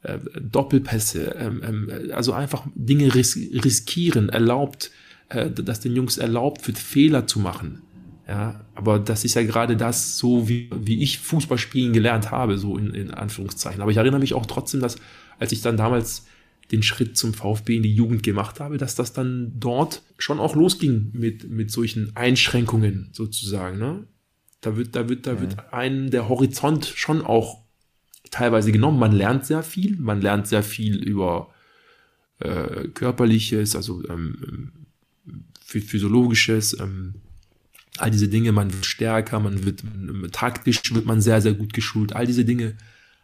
Speaker 1: äh, Doppelpässe, ähm, ähm, also einfach Dinge ris riskieren, erlaubt, äh, dass den Jungs erlaubt wird, Fehler zu machen. Ja, aber das ist ja gerade das, so wie, wie ich Fußball spielen gelernt habe, so in, in Anführungszeichen. Aber ich erinnere mich auch trotzdem, dass als ich dann damals den Schritt zum VfB in die Jugend gemacht habe, dass das dann dort schon auch losging mit, mit solchen Einschränkungen sozusagen. Ne? Da wird, da wird, da wird mhm. einem der Horizont schon auch teilweise genommen. Man lernt sehr viel, man lernt sehr viel über äh, körperliches, also ähm, physiologisches, ähm, all diese Dinge, man wird stärker, man wird taktisch wird man sehr, sehr gut geschult, all diese Dinge.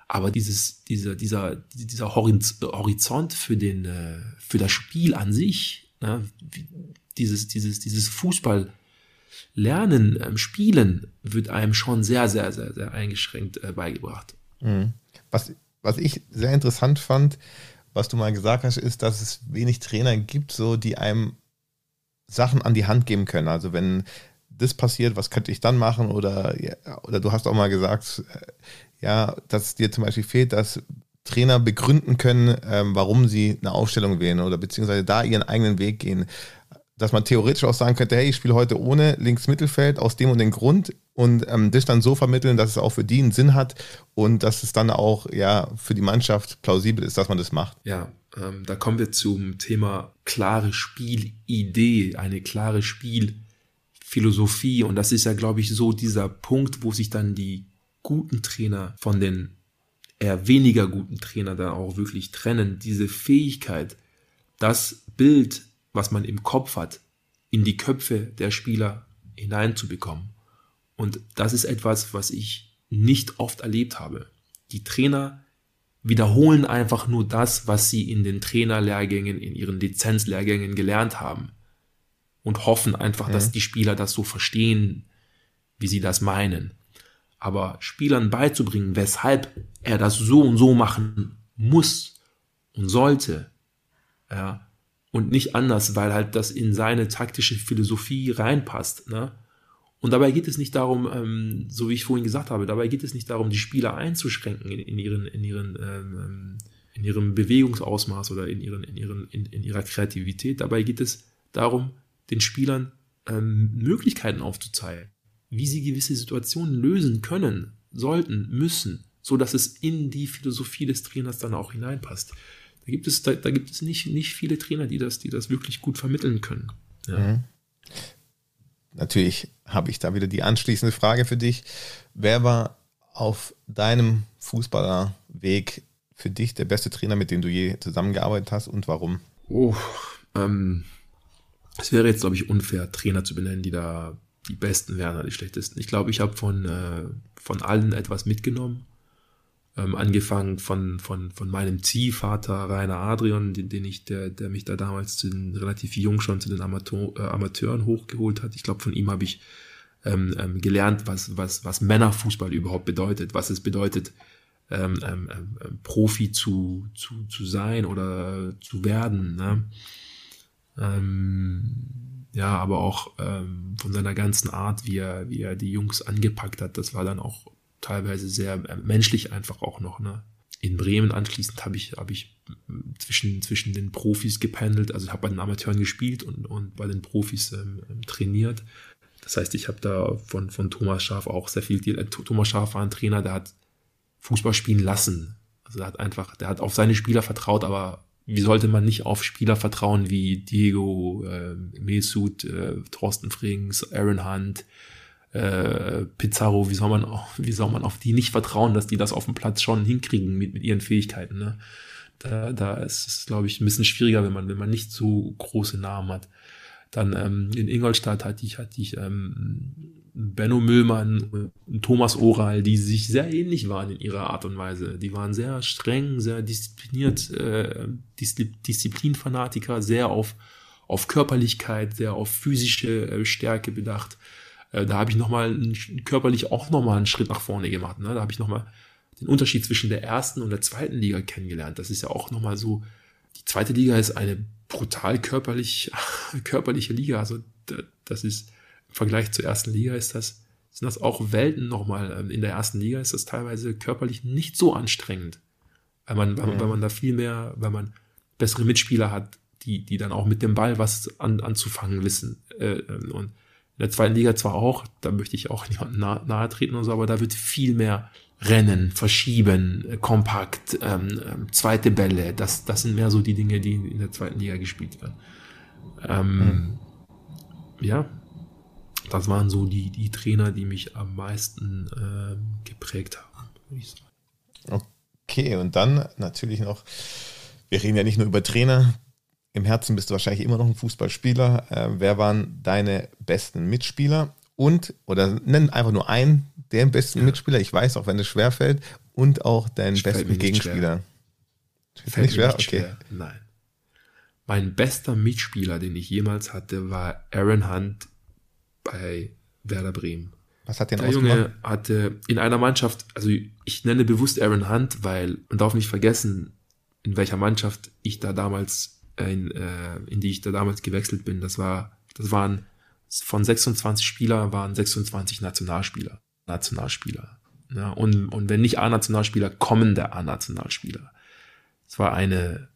Speaker 1: Aber dieses, dieser, dieser, dieser Horizont für den, äh, für das Spiel an sich, ne, dieses, dieses, dieses Fußball, Lernen, ähm, Spielen wird einem schon sehr, sehr, sehr, sehr eingeschränkt äh, beigebracht.
Speaker 2: Mhm. Was, was ich sehr interessant fand, was du mal gesagt hast, ist, dass es wenig Trainer gibt, so die einem Sachen an die Hand geben können. Also wenn das passiert, was könnte ich dann machen? Oder, oder du hast auch mal gesagt, äh, ja, dass dir zum Beispiel fehlt, dass Trainer begründen können, ähm, warum sie eine Aufstellung wählen oder beziehungsweise da ihren eigenen Weg gehen dass man theoretisch auch sagen könnte, hey, ich spiele heute ohne Links-Mittelfeld aus dem und dem Grund und ähm, das dann so vermitteln, dass es auch für die einen Sinn hat und dass es dann auch ja für die Mannschaft plausibel ist, dass man das macht.
Speaker 1: Ja, ähm, da kommen wir zum Thema klare Spielidee, eine klare Spielphilosophie und das ist ja, glaube ich, so dieser Punkt, wo sich dann die guten Trainer von den eher weniger guten Trainer dann auch wirklich trennen. Diese Fähigkeit, das Bild was man im Kopf hat, in die Köpfe der Spieler hineinzubekommen. Und das ist etwas, was ich nicht oft erlebt habe. Die Trainer wiederholen einfach nur das, was sie in den Trainerlehrgängen, in ihren Lizenzlehrgängen gelernt haben. Und hoffen einfach, mhm. dass die Spieler das so verstehen, wie sie das meinen. Aber Spielern beizubringen, weshalb er das so und so machen muss und sollte, ja, und nicht anders, weil halt das in seine taktische Philosophie reinpasst, ne? Und dabei geht es nicht darum, ähm, so wie ich vorhin gesagt habe, dabei geht es nicht darum, die Spieler einzuschränken in, in ihren, in ihren, ähm, in ihrem Bewegungsausmaß oder in ihren, in ihren, in, in ihrer Kreativität. Dabei geht es darum, den Spielern ähm, Möglichkeiten aufzuzeigen, wie sie gewisse Situationen lösen können, sollten, müssen, so dass es in die Philosophie des Trainers dann auch hineinpasst. Da gibt es, da, da gibt es nicht, nicht viele Trainer, die das, die das wirklich gut vermitteln können. Ja. Mhm.
Speaker 2: Natürlich habe ich da wieder die anschließende Frage für dich. Wer war auf deinem Fußballerweg für dich der beste Trainer, mit dem du je zusammengearbeitet hast und warum?
Speaker 1: Oh, ähm, es wäre jetzt, glaube ich, unfair, Trainer zu benennen, die da die besten wären oder die schlechtesten. Ich glaube, ich habe von, äh, von allen etwas mitgenommen. Ähm, angefangen von, von, von meinem Ziehvater Rainer Adrian, den, den ich, der, der mich da damals zu den, relativ jung schon zu den Amateur, äh, Amateuren hochgeholt hat. Ich glaube, von ihm habe ich ähm, ähm, gelernt, was, was, was Männerfußball überhaupt bedeutet, was es bedeutet, ähm, ähm, ähm, ähm Profi zu, zu, zu sein oder zu werden. Ne? Ähm, ja, aber auch ähm, von seiner ganzen Art, wie er, wie er die Jungs angepackt hat, das war dann auch teilweise sehr äh, menschlich einfach auch noch. Ne? In Bremen anschließend habe ich, hab ich zwischen, zwischen den Profis gependelt. Also ich habe bei den Amateuren gespielt und, und bei den Profis ähm, ähm trainiert. Das heißt, ich habe da von, von Thomas Schaf auch sehr viel. Thomas Schaf war ein Trainer, der hat Fußball spielen lassen. Also der hat einfach, der hat auf seine Spieler vertraut, aber wie sollte man nicht auf Spieler vertrauen wie Diego, äh, Mesut, äh, Thorsten Frings, Aaron Hunt, äh, Pizarro, wie soll man wie soll man auf die nicht vertrauen, dass die das auf dem Platz schon hinkriegen mit, mit ihren Fähigkeiten, ne? Da, da ist es, glaube ich, ein bisschen schwieriger, wenn man, wenn man nicht so große Namen hat. Dann ähm, in Ingolstadt hatte ich, hatte ich ähm, Benno Müllmann und Thomas Oral, die sich sehr ähnlich waren in ihrer Art und Weise. Die waren sehr streng, sehr diszipliniert, äh, Disziplinfanatiker, sehr auf, auf Körperlichkeit, sehr auf physische äh, Stärke bedacht. Äh, da habe ich nochmal körperlich auch nochmal einen Schritt nach vorne gemacht. Ne? Da habe ich nochmal den Unterschied zwischen der ersten und der zweiten Liga kennengelernt. Das ist ja auch nochmal so, die zweite Liga ist eine brutal körperlich, [LAUGHS] körperliche Liga. Also das ist im Vergleich zur ersten Liga ist das, sind das auch Welten nochmal. Ähm, in der ersten Liga ist das teilweise körperlich nicht so anstrengend. Weil man, weil, weil man da viel mehr, weil man bessere Mitspieler hat, die, die dann auch mit dem Ball was an, anzufangen wissen. Äh, ähm, und in der zweiten Liga zwar auch, da möchte ich auch [LAUGHS] niemandem nahe, nahe treten und so, aber da wird viel mehr Rennen, Verschieben, äh, kompakt, ähm, ähm, zweite Bälle, das, das sind mehr so die Dinge, die in der zweiten Liga gespielt werden. Ähm, mhm. Ja, das waren so die, die Trainer, die mich am meisten ähm, geprägt haben, würde ich
Speaker 2: sagen. Okay, und dann natürlich noch, wir reden ja nicht nur über Trainer, im Herzen bist du wahrscheinlich immer noch ein Fußballspieler. Äh, wer waren deine besten Mitspieler? Und, oder nenn einfach nur einen, der besten ja. Mitspieler, ich weiß, auch wenn es schwer fällt, und auch deinen ich besten Gegenspieler.
Speaker 1: Fällt, fällt nicht schwer? Nicht okay. Schwer. Nein. Mein bester Mitspieler, den ich jemals hatte, war Aaron Hunt bei Werder Bremen.
Speaker 2: Was hat der
Speaker 1: Der Junge hatte in einer Mannschaft, also ich nenne bewusst Aaron Hunt, weil man darf nicht vergessen, in welcher Mannschaft ich da damals in, äh, in die ich da damals gewechselt bin, das war, das waren von 26 Spielern waren 26 Nationalspieler. Nationalspieler. Ja, und, und wenn nicht A-Nationalspieler, kommende A-Nationalspieler. Es war eine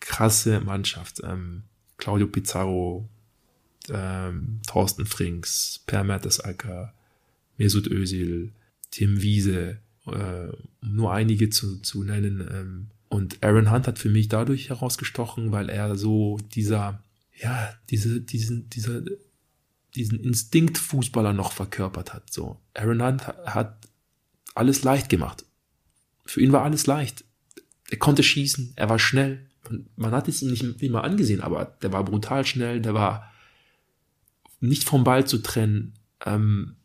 Speaker 1: krasse Mannschaft. Ähm, Claudio Pizarro, ähm, Thorsten Frings, Per Mertesacker, Mesut Özil, Tim Wiese, äh, um nur einige zu, zu nennen. Ähm, und Aaron Hunt hat für mich dadurch herausgestochen, weil er so dieser, ja, diese, diesen, dieser, diesen Instinktfußballer noch verkörpert hat. So, Aaron Hunt hat alles leicht gemacht. Für ihn war alles leicht. Er konnte schießen, er war schnell. Man hat es ihm nicht immer angesehen, aber der war brutal schnell, der war nicht vom Ball zu trennen. Ähm,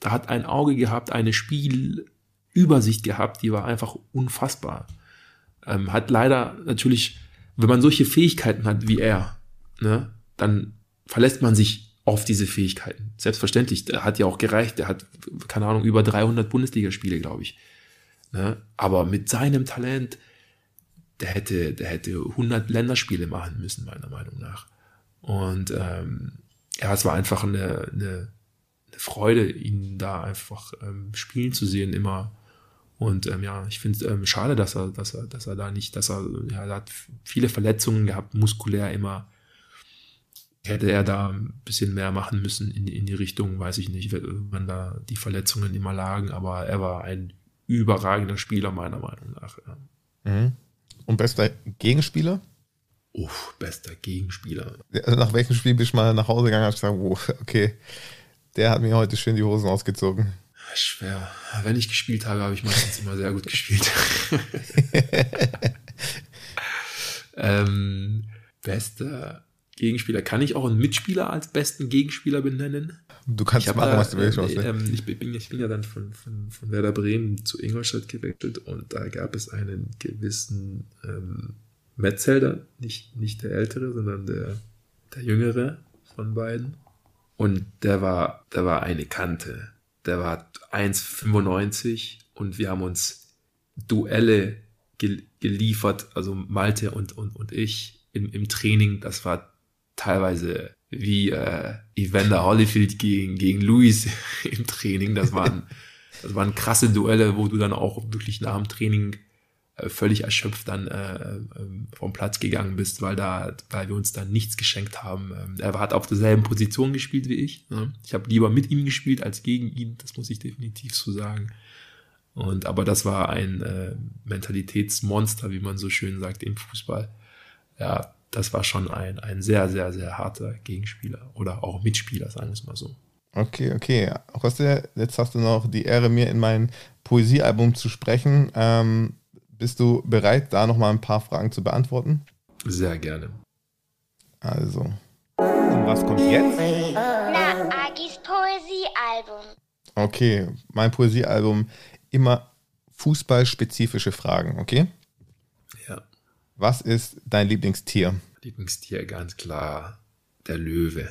Speaker 1: da hat ein Auge gehabt, eine Spiel, Übersicht gehabt, die war einfach unfassbar. Ähm, hat leider natürlich, wenn man solche Fähigkeiten hat wie er, ne, dann verlässt man sich auf diese Fähigkeiten. Selbstverständlich, der hat ja auch gereicht, der hat, keine Ahnung, über 300 Bundesligaspiele, glaube ich. Ne? Aber mit seinem Talent, der hätte, der hätte 100 Länderspiele machen müssen, meiner Meinung nach. Und ähm, ja, es war einfach eine, eine, eine Freude, ihn da einfach ähm, spielen zu sehen immer. Und ähm, ja, ich finde es ähm, schade, dass er, dass er, dass er da nicht, dass er, ja, er hat viele Verletzungen gehabt, muskulär immer. Hätte er da ein bisschen mehr machen müssen in, in die Richtung, weiß ich nicht, wann da die Verletzungen immer lagen, aber er war ein überragender Spieler, meiner Meinung nach.
Speaker 2: Mhm. Und bester Gegenspieler?
Speaker 1: Uff, bester Gegenspieler.
Speaker 2: Also nach welchem Spiel bist du mal nach Hause gegangen und hast gesagt, oh, okay, der hat mir heute schön die Hosen ausgezogen?
Speaker 1: Schwer. Wenn ich gespielt habe, habe ich meistens immer sehr gut gespielt. [LAUGHS] ähm, bester Gegenspieler. Kann ich auch einen Mitspieler als besten Gegenspieler benennen?
Speaker 2: Du kannst machen, da, was du willst.
Speaker 1: Äh, ähm, ich, bin, ich bin ja dann von, von, von Werder Bremen zu Ingolstadt gewechselt und da gab es einen gewissen ähm, Metzelder, nicht, nicht der ältere, sondern der, der jüngere von beiden. Und der war, der war eine Kante. Der war 1,95 und wir haben uns Duelle geliefert, also Malte und, und, und ich im, im Training. Das war teilweise wie äh, Evander Holyfield gegen, gegen Luis [LAUGHS] im Training. Das waren, das waren krasse Duelle, wo du dann auch wirklich nach dem Training völlig erschöpft dann äh, äh, vom Platz gegangen bist, weil da, weil wir uns dann nichts geschenkt haben. Ähm, er hat auf derselben Position gespielt wie ich. Ne? Ich habe lieber mit ihm gespielt als gegen ihn, das muss ich definitiv so sagen. Und aber das war ein äh, Mentalitätsmonster, wie man so schön sagt im Fußball. Ja, das war schon ein, ein sehr, sehr, sehr harter Gegenspieler oder auch Mitspieler, sagen wir es mal so.
Speaker 2: Okay, okay. José, jetzt hast du noch die Ehre, mir in mein Poesiealbum zu sprechen. Ähm, bist du bereit, da nochmal ein paar Fragen zu beantworten?
Speaker 1: Sehr gerne.
Speaker 2: Also. Und was kommt jetzt?
Speaker 5: Na, Agis Poesiealbum.
Speaker 2: Okay, mein Poesiealbum immer fußballspezifische Fragen, okay? Was ist dein Lieblingstier?
Speaker 1: Lieblingstier ganz klar der Löwe.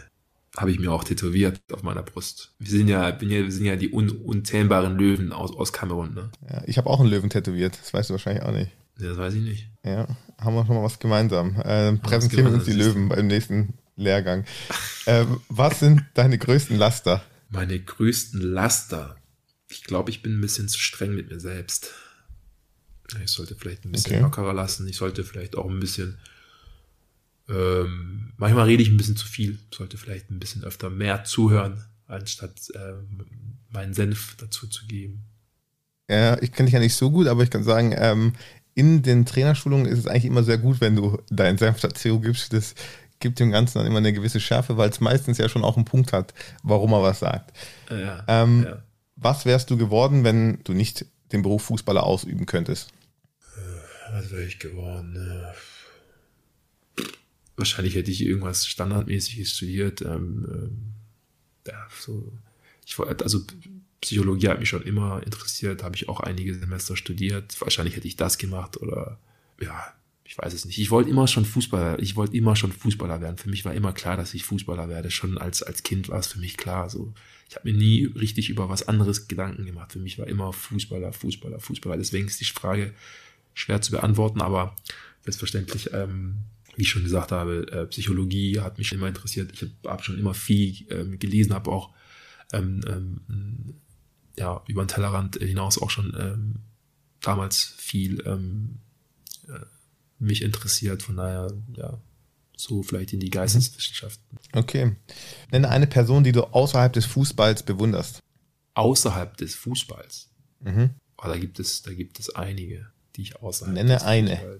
Speaker 1: Habe ich mir auch tätowiert auf meiner Brust. Wir sind ja, wir sind ja die un unzähmbaren Löwen aus, aus Kamerun. Ne?
Speaker 2: Ja, ich habe auch einen Löwen tätowiert. Das weißt du wahrscheinlich auch nicht.
Speaker 1: Ja, das weiß ich nicht.
Speaker 2: Ja, haben wir schon mal was gemeinsam. Äh, präsentieren wir uns die Löwen beim nächsten Lehrgang. äh, was sind deine größten Laster?
Speaker 1: Meine größten Laster. Ich glaube, ich bin ein bisschen zu streng mit mir selbst. Ich sollte vielleicht ein bisschen okay. lockerer lassen. Ich sollte vielleicht auch ein bisschen. Ähm, manchmal rede ich ein bisschen zu viel. Sollte vielleicht ein bisschen öfter mehr zuhören, anstatt ähm, meinen Senf dazu zu geben.
Speaker 2: Ja, ich kenne dich ja nicht so gut, aber ich kann sagen, ähm, in den Trainerschulungen ist es eigentlich immer sehr gut, wenn du deinen Senf dazu gibst. Das gibt dem Ganzen dann immer eine gewisse Schärfe, weil es meistens ja schon auch einen Punkt hat, warum er was sagt.
Speaker 1: Ja,
Speaker 2: ähm,
Speaker 1: ja.
Speaker 2: Was wärst du geworden, wenn du nicht den Beruf Fußballer ausüben könntest?
Speaker 1: was wäre ich geworden? Ne? Wahrscheinlich hätte ich irgendwas Standardmäßiges studiert. Ähm, ähm, ja, so, ich, also Psychologie hat mich schon immer interessiert, habe ich auch einige Semester studiert. Wahrscheinlich hätte ich das gemacht oder ja, ich weiß es nicht. Ich wollte immer schon Fußballer, ich wollte immer schon Fußballer werden. Für mich war immer klar, dass ich Fußballer werde. Schon als, als Kind war es für mich klar. So, ich habe mir nie richtig über was anderes Gedanken gemacht. Für mich war immer Fußballer, Fußballer, Fußballer. Deswegen ist die Frage, schwer zu beantworten, aber selbstverständlich, ähm, wie ich schon gesagt habe, äh, Psychologie hat mich immer interessiert. Ich habe hab schon immer viel ähm, gelesen, habe auch ähm, ähm, ja, über den Tellerrand hinaus auch schon ähm, damals viel ähm, äh, mich interessiert. Von daher, ja, so vielleicht in die Geisteswissenschaften.
Speaker 2: Okay. Nenne eine Person, die du außerhalb des Fußballs bewunderst.
Speaker 1: Außerhalb des Fußballs?
Speaker 2: Mhm.
Speaker 1: Oh, da gibt es, da gibt es einige die ich außerhalb
Speaker 2: Nenne eine.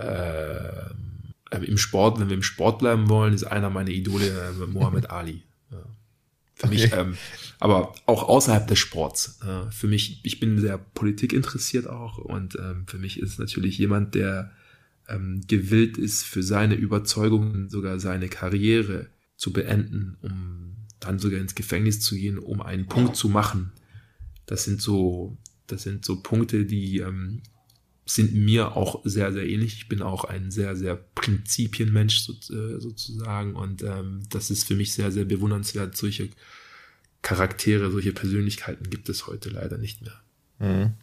Speaker 1: Äh, Im Sport, wenn wir im Sport bleiben wollen, ist einer meiner Idole äh, Mohammed [LAUGHS] Ali. Ja. Für okay. mich, ähm, aber auch außerhalb des Sports. Äh, für mich, ich bin sehr Politik interessiert auch und ähm, für mich ist natürlich jemand, der ähm, gewillt ist, für seine Überzeugungen sogar seine Karriere zu beenden, um dann sogar ins Gefängnis zu gehen, um einen Punkt zu machen, das sind so, das sind so Punkte, die ähm, sind mir auch sehr, sehr ähnlich. Ich bin auch ein sehr, sehr Prinzipienmensch äh, sozusagen und ähm, das ist für mich sehr, sehr bewundernswert. Solche Charaktere, solche Persönlichkeiten gibt es heute leider nicht mehr.
Speaker 2: Mhm.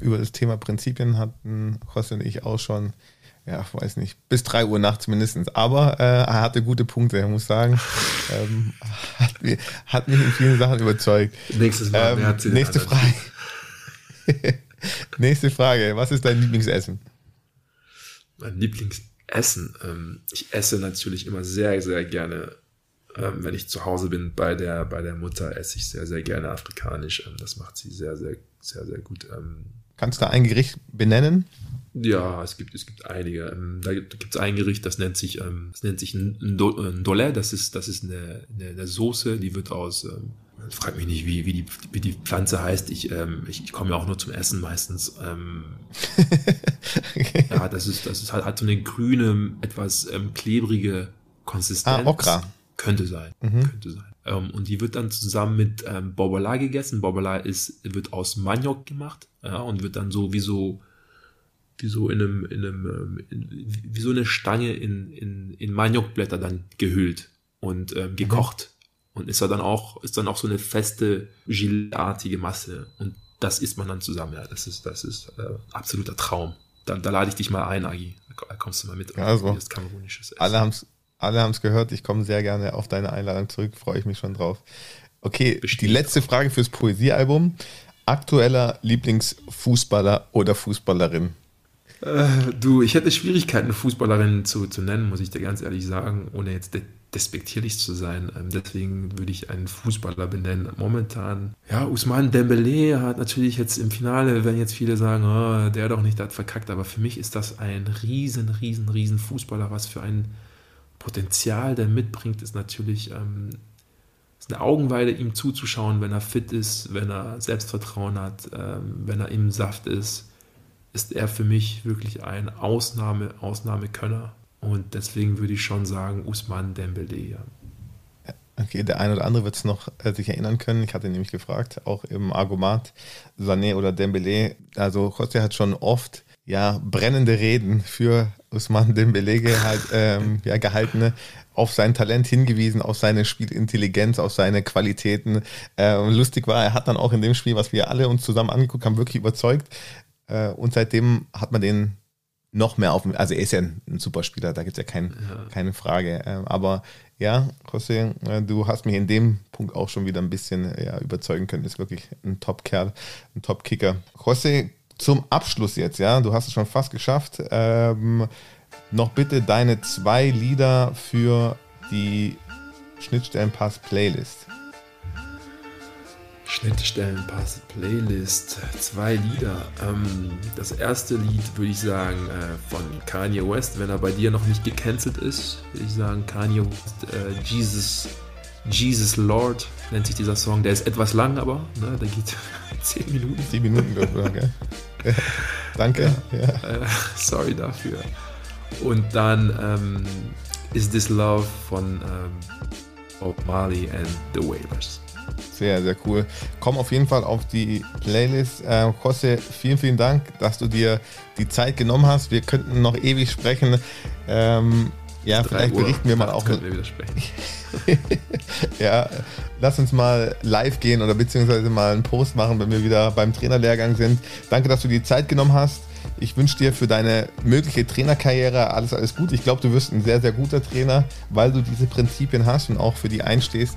Speaker 2: Über das Thema Prinzipien hatten José und ich auch schon, ja, weiß nicht, bis drei Uhr nachts mindestens. Aber äh, er hatte gute Punkte, ich muss sagen. [LAUGHS] ähm, hat, hat, mich in vielen Sachen überzeugt.
Speaker 1: Nächstes Mal.
Speaker 2: Ähm, nächste Frage. [LAUGHS] [LAUGHS] nächste Frage. Was ist dein Lieblingsessen?
Speaker 1: Mein Lieblingsessen. Ähm, ich esse natürlich immer sehr, sehr gerne ähm, wenn ich zu Hause bin bei der, bei der Mutter, esse ich sehr, sehr gerne afrikanisch. Ähm, das macht sie sehr, sehr, sehr, sehr gut.
Speaker 2: Kannst du ein Gericht benennen?
Speaker 1: Ja, es gibt, es gibt einige. Da gibt es ein Gericht, das nennt sich, ähm, das nennt sich ein Dole. Das ist, das ist eine, eine, eine Soße, die wird aus, frag mich nicht, wie, wie, die, wie die Pflanze heißt. Ich, ähm, ich, ich komme ja auch nur zum Essen meistens. Ähm, okay. [LAUGHS] Ja, das ist, das ist halt, hat so eine grüne, etwas ähm, klebrige Konsistenz.
Speaker 2: Ah, Okra.
Speaker 1: Könnte sein. Mhm. Könnte sein. Ähm, und die wird dann zusammen mit ähm, Bobola gegessen. Bobola ist, wird aus Maniok gemacht ja, und wird dann so wie so wie so in einem, in einem ähm, in, wie so eine Stange in, in, in Maniokblätter dann gehüllt und ähm, mhm. gekocht. Mhm. Und ist dann auch, ist dann auch so eine feste, gelartige Masse. Und das isst man dann zusammen. Ja, das ist, das ist äh, absoluter Traum. Da, da lade ich dich mal ein, Agi. Da kommst du mal mit.
Speaker 2: Ja, also, das kamerunisches Essen. Alle haben es alle haben es gehört. Ich komme sehr gerne auf deine Einladung zurück. Freue ich mich schon drauf. Okay, Bestimmt. die letzte Frage fürs Poesiealbum. Aktueller Lieblingsfußballer oder Fußballerin?
Speaker 1: Äh, du, ich hätte Schwierigkeiten, Fußballerin zu, zu nennen, muss ich dir ganz ehrlich sagen, ohne jetzt despektierlich zu sein. Ähm, deswegen würde ich einen Fußballer benennen. Momentan, ja, Usman Dembele hat natürlich jetzt im Finale, wenn jetzt viele sagen, oh, der doch nicht, der hat verkackt, aber für mich ist das ein riesen, riesen, riesen Fußballer, was für ein Potenzial, der mitbringt, ist natürlich ähm, ist eine Augenweide, ihm zuzuschauen, wenn er fit ist, wenn er Selbstvertrauen hat, ähm, wenn er im Saft ist, ist er für mich wirklich ein Ausnahme, Ausnahmekönner. Und deswegen würde ich schon sagen, Usman Dembele, ja.
Speaker 2: Okay, der eine oder andere wird es noch äh, sich erinnern können. Ich hatte nämlich gefragt, auch im Argument, Sané oder Dembele. Also José hat schon oft ja brennende Reden für Usman Dembele halt ähm, ja, gehaltene, auf sein Talent hingewiesen, auf seine Spielintelligenz, auf seine Qualitäten. Äh, lustig war, er hat dann auch in dem Spiel, was wir alle uns zusammen angeguckt haben, wirklich überzeugt. Äh, und seitdem hat man den noch mehr auf dem, also er ist ja ein, ein super Spieler, da gibt es ja, kein, ja, keine Frage. Äh, aber ja, José, äh, du hast mich in dem Punkt auch schon wieder ein bisschen ja, überzeugen können. Ist wirklich ein Top-Kerl, ein Top-Kicker. José, zum Abschluss jetzt, ja, du hast es schon fast geschafft. Ähm, noch bitte deine zwei Lieder für die Schnittstellenpass-Playlist.
Speaker 1: Schnittstellenpass-Playlist, zwei Lieder. Ähm, das erste Lied würde ich sagen äh, von Kanye West, wenn er bei dir noch nicht gecancelt ist, würde ich sagen Kanye West, äh, Jesus, Jesus Lord nennt sich dieser Song. Der ist etwas lang, aber ne, der geht [LAUGHS] zehn Minuten.
Speaker 2: Zehn Minuten, glaube ich. [LAUGHS] Ja. Danke. Ja.
Speaker 1: Äh, sorry dafür. Und dann ähm, Is This Love von ähm, Bob Marley and The Wailers.
Speaker 2: Sehr, sehr cool. Komm auf jeden Fall auf die Playlist. Äh, Jose, vielen, vielen Dank, dass du dir die Zeit genommen hast. Wir könnten noch ewig sprechen. Ähm, ja, vielleicht Uhr. berichten wir mal auch.
Speaker 1: Können wir wieder sprechen. [LAUGHS]
Speaker 2: ja, lass uns mal live gehen oder beziehungsweise mal einen Post machen, wenn wir wieder beim Trainerlehrgang sind. Danke, dass du die Zeit genommen hast. Ich wünsche dir für deine mögliche Trainerkarriere alles, alles gut. Ich glaube, du wirst ein sehr, sehr guter Trainer, weil du diese Prinzipien hast und auch für die einstehst.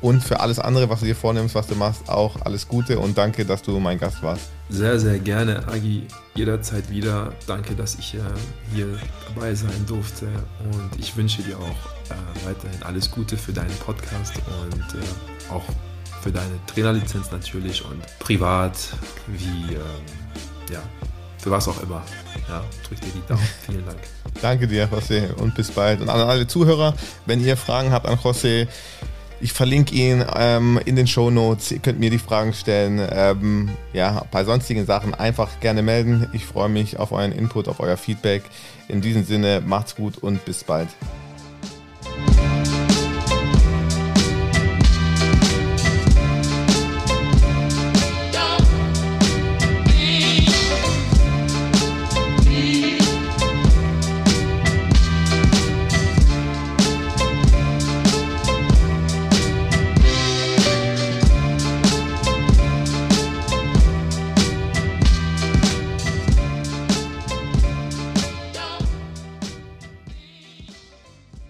Speaker 2: Und für alles andere, was du dir vornimmst, was du machst, auch alles Gute und danke, dass du mein Gast warst.
Speaker 1: Sehr, sehr gerne, Agi. Jederzeit wieder. Danke, dass ich äh, hier dabei sein durfte. Und ich wünsche dir auch äh, weiterhin alles Gute für deinen Podcast und äh, auch für deine Trainerlizenz natürlich und privat, wie ähm, ja, für was auch immer. Ja, drück dir die Daumen. [LAUGHS] Vielen Dank.
Speaker 2: Danke dir, José, und bis bald. Und an alle Zuhörer, wenn ihr Fragen habt an José, ich verlinke ihn ähm, in den Show Notes. Ihr könnt mir die Fragen stellen. Ähm, ja, bei sonstigen Sachen einfach gerne melden. Ich freue mich auf euren Input, auf euer Feedback. In diesem Sinne, macht's gut und bis bald.